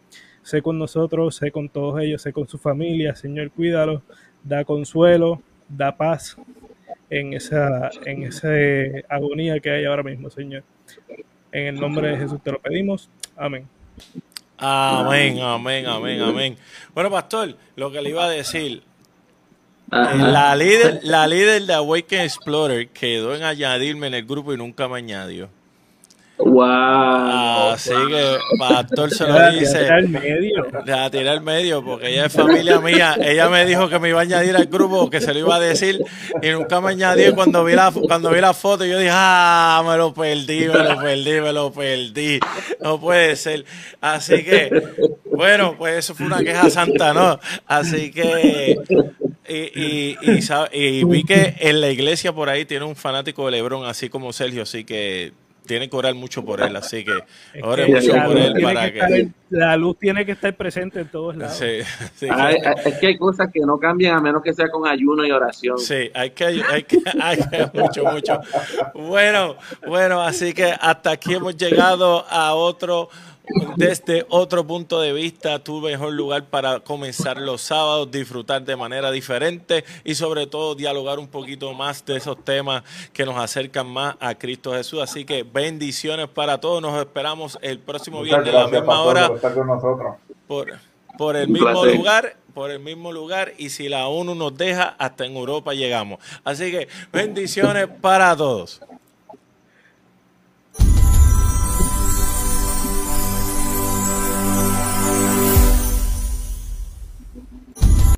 sé con nosotros, sé con todos ellos, sé con su familia, Señor, cuídalo, da consuelo, da paz en esa, en esa agonía que hay ahora mismo, Señor. En el nombre de Jesús te lo pedimos. Amén. Amén, amén, amén, amén. Bueno, pastor, lo que le iba a decir, la líder, la líder de Awaken Explorer quedó en añadirme en el grupo y nunca me añadió. Wow. Así que Pastor se lo dice. tirar al medio. a tirar al medio, porque ella es familia mía. Ella me dijo que me iba a añadir al grupo, que se lo iba a decir, y nunca me añadió. Cuando vi la, cuando vi la foto, yo dije, ah, me lo perdí, me lo perdí, me lo perdí. No puede ser. Así que, bueno, pues eso fue una queja santa, ¿no? Así que. Y, y, y, y vi que en la iglesia por ahí tiene un fanático de Lebron, así como Sergio, así que tiene que orar mucho por él, así que ore mucho por él para que... la luz tiene que estar presente en todos lados. Sí, sí, es que hay cosas que no cambian a menos que sea con ayuno y oración. Sí, hay que, hay que, hay que mucho, mucho. Bueno, bueno, así que hasta aquí hemos llegado a otro desde otro punto de vista, tu mejor lugar para comenzar los sábados, disfrutar de manera diferente y sobre todo dialogar un poquito más de esos temas que nos acercan más a Cristo Jesús. Así que bendiciones para todos. Nos esperamos el próximo viernes a la misma hora. Por, por el mismo lugar por el mismo lugar y si la ONU nos deja, hasta en Europa llegamos. Así que bendiciones para todos.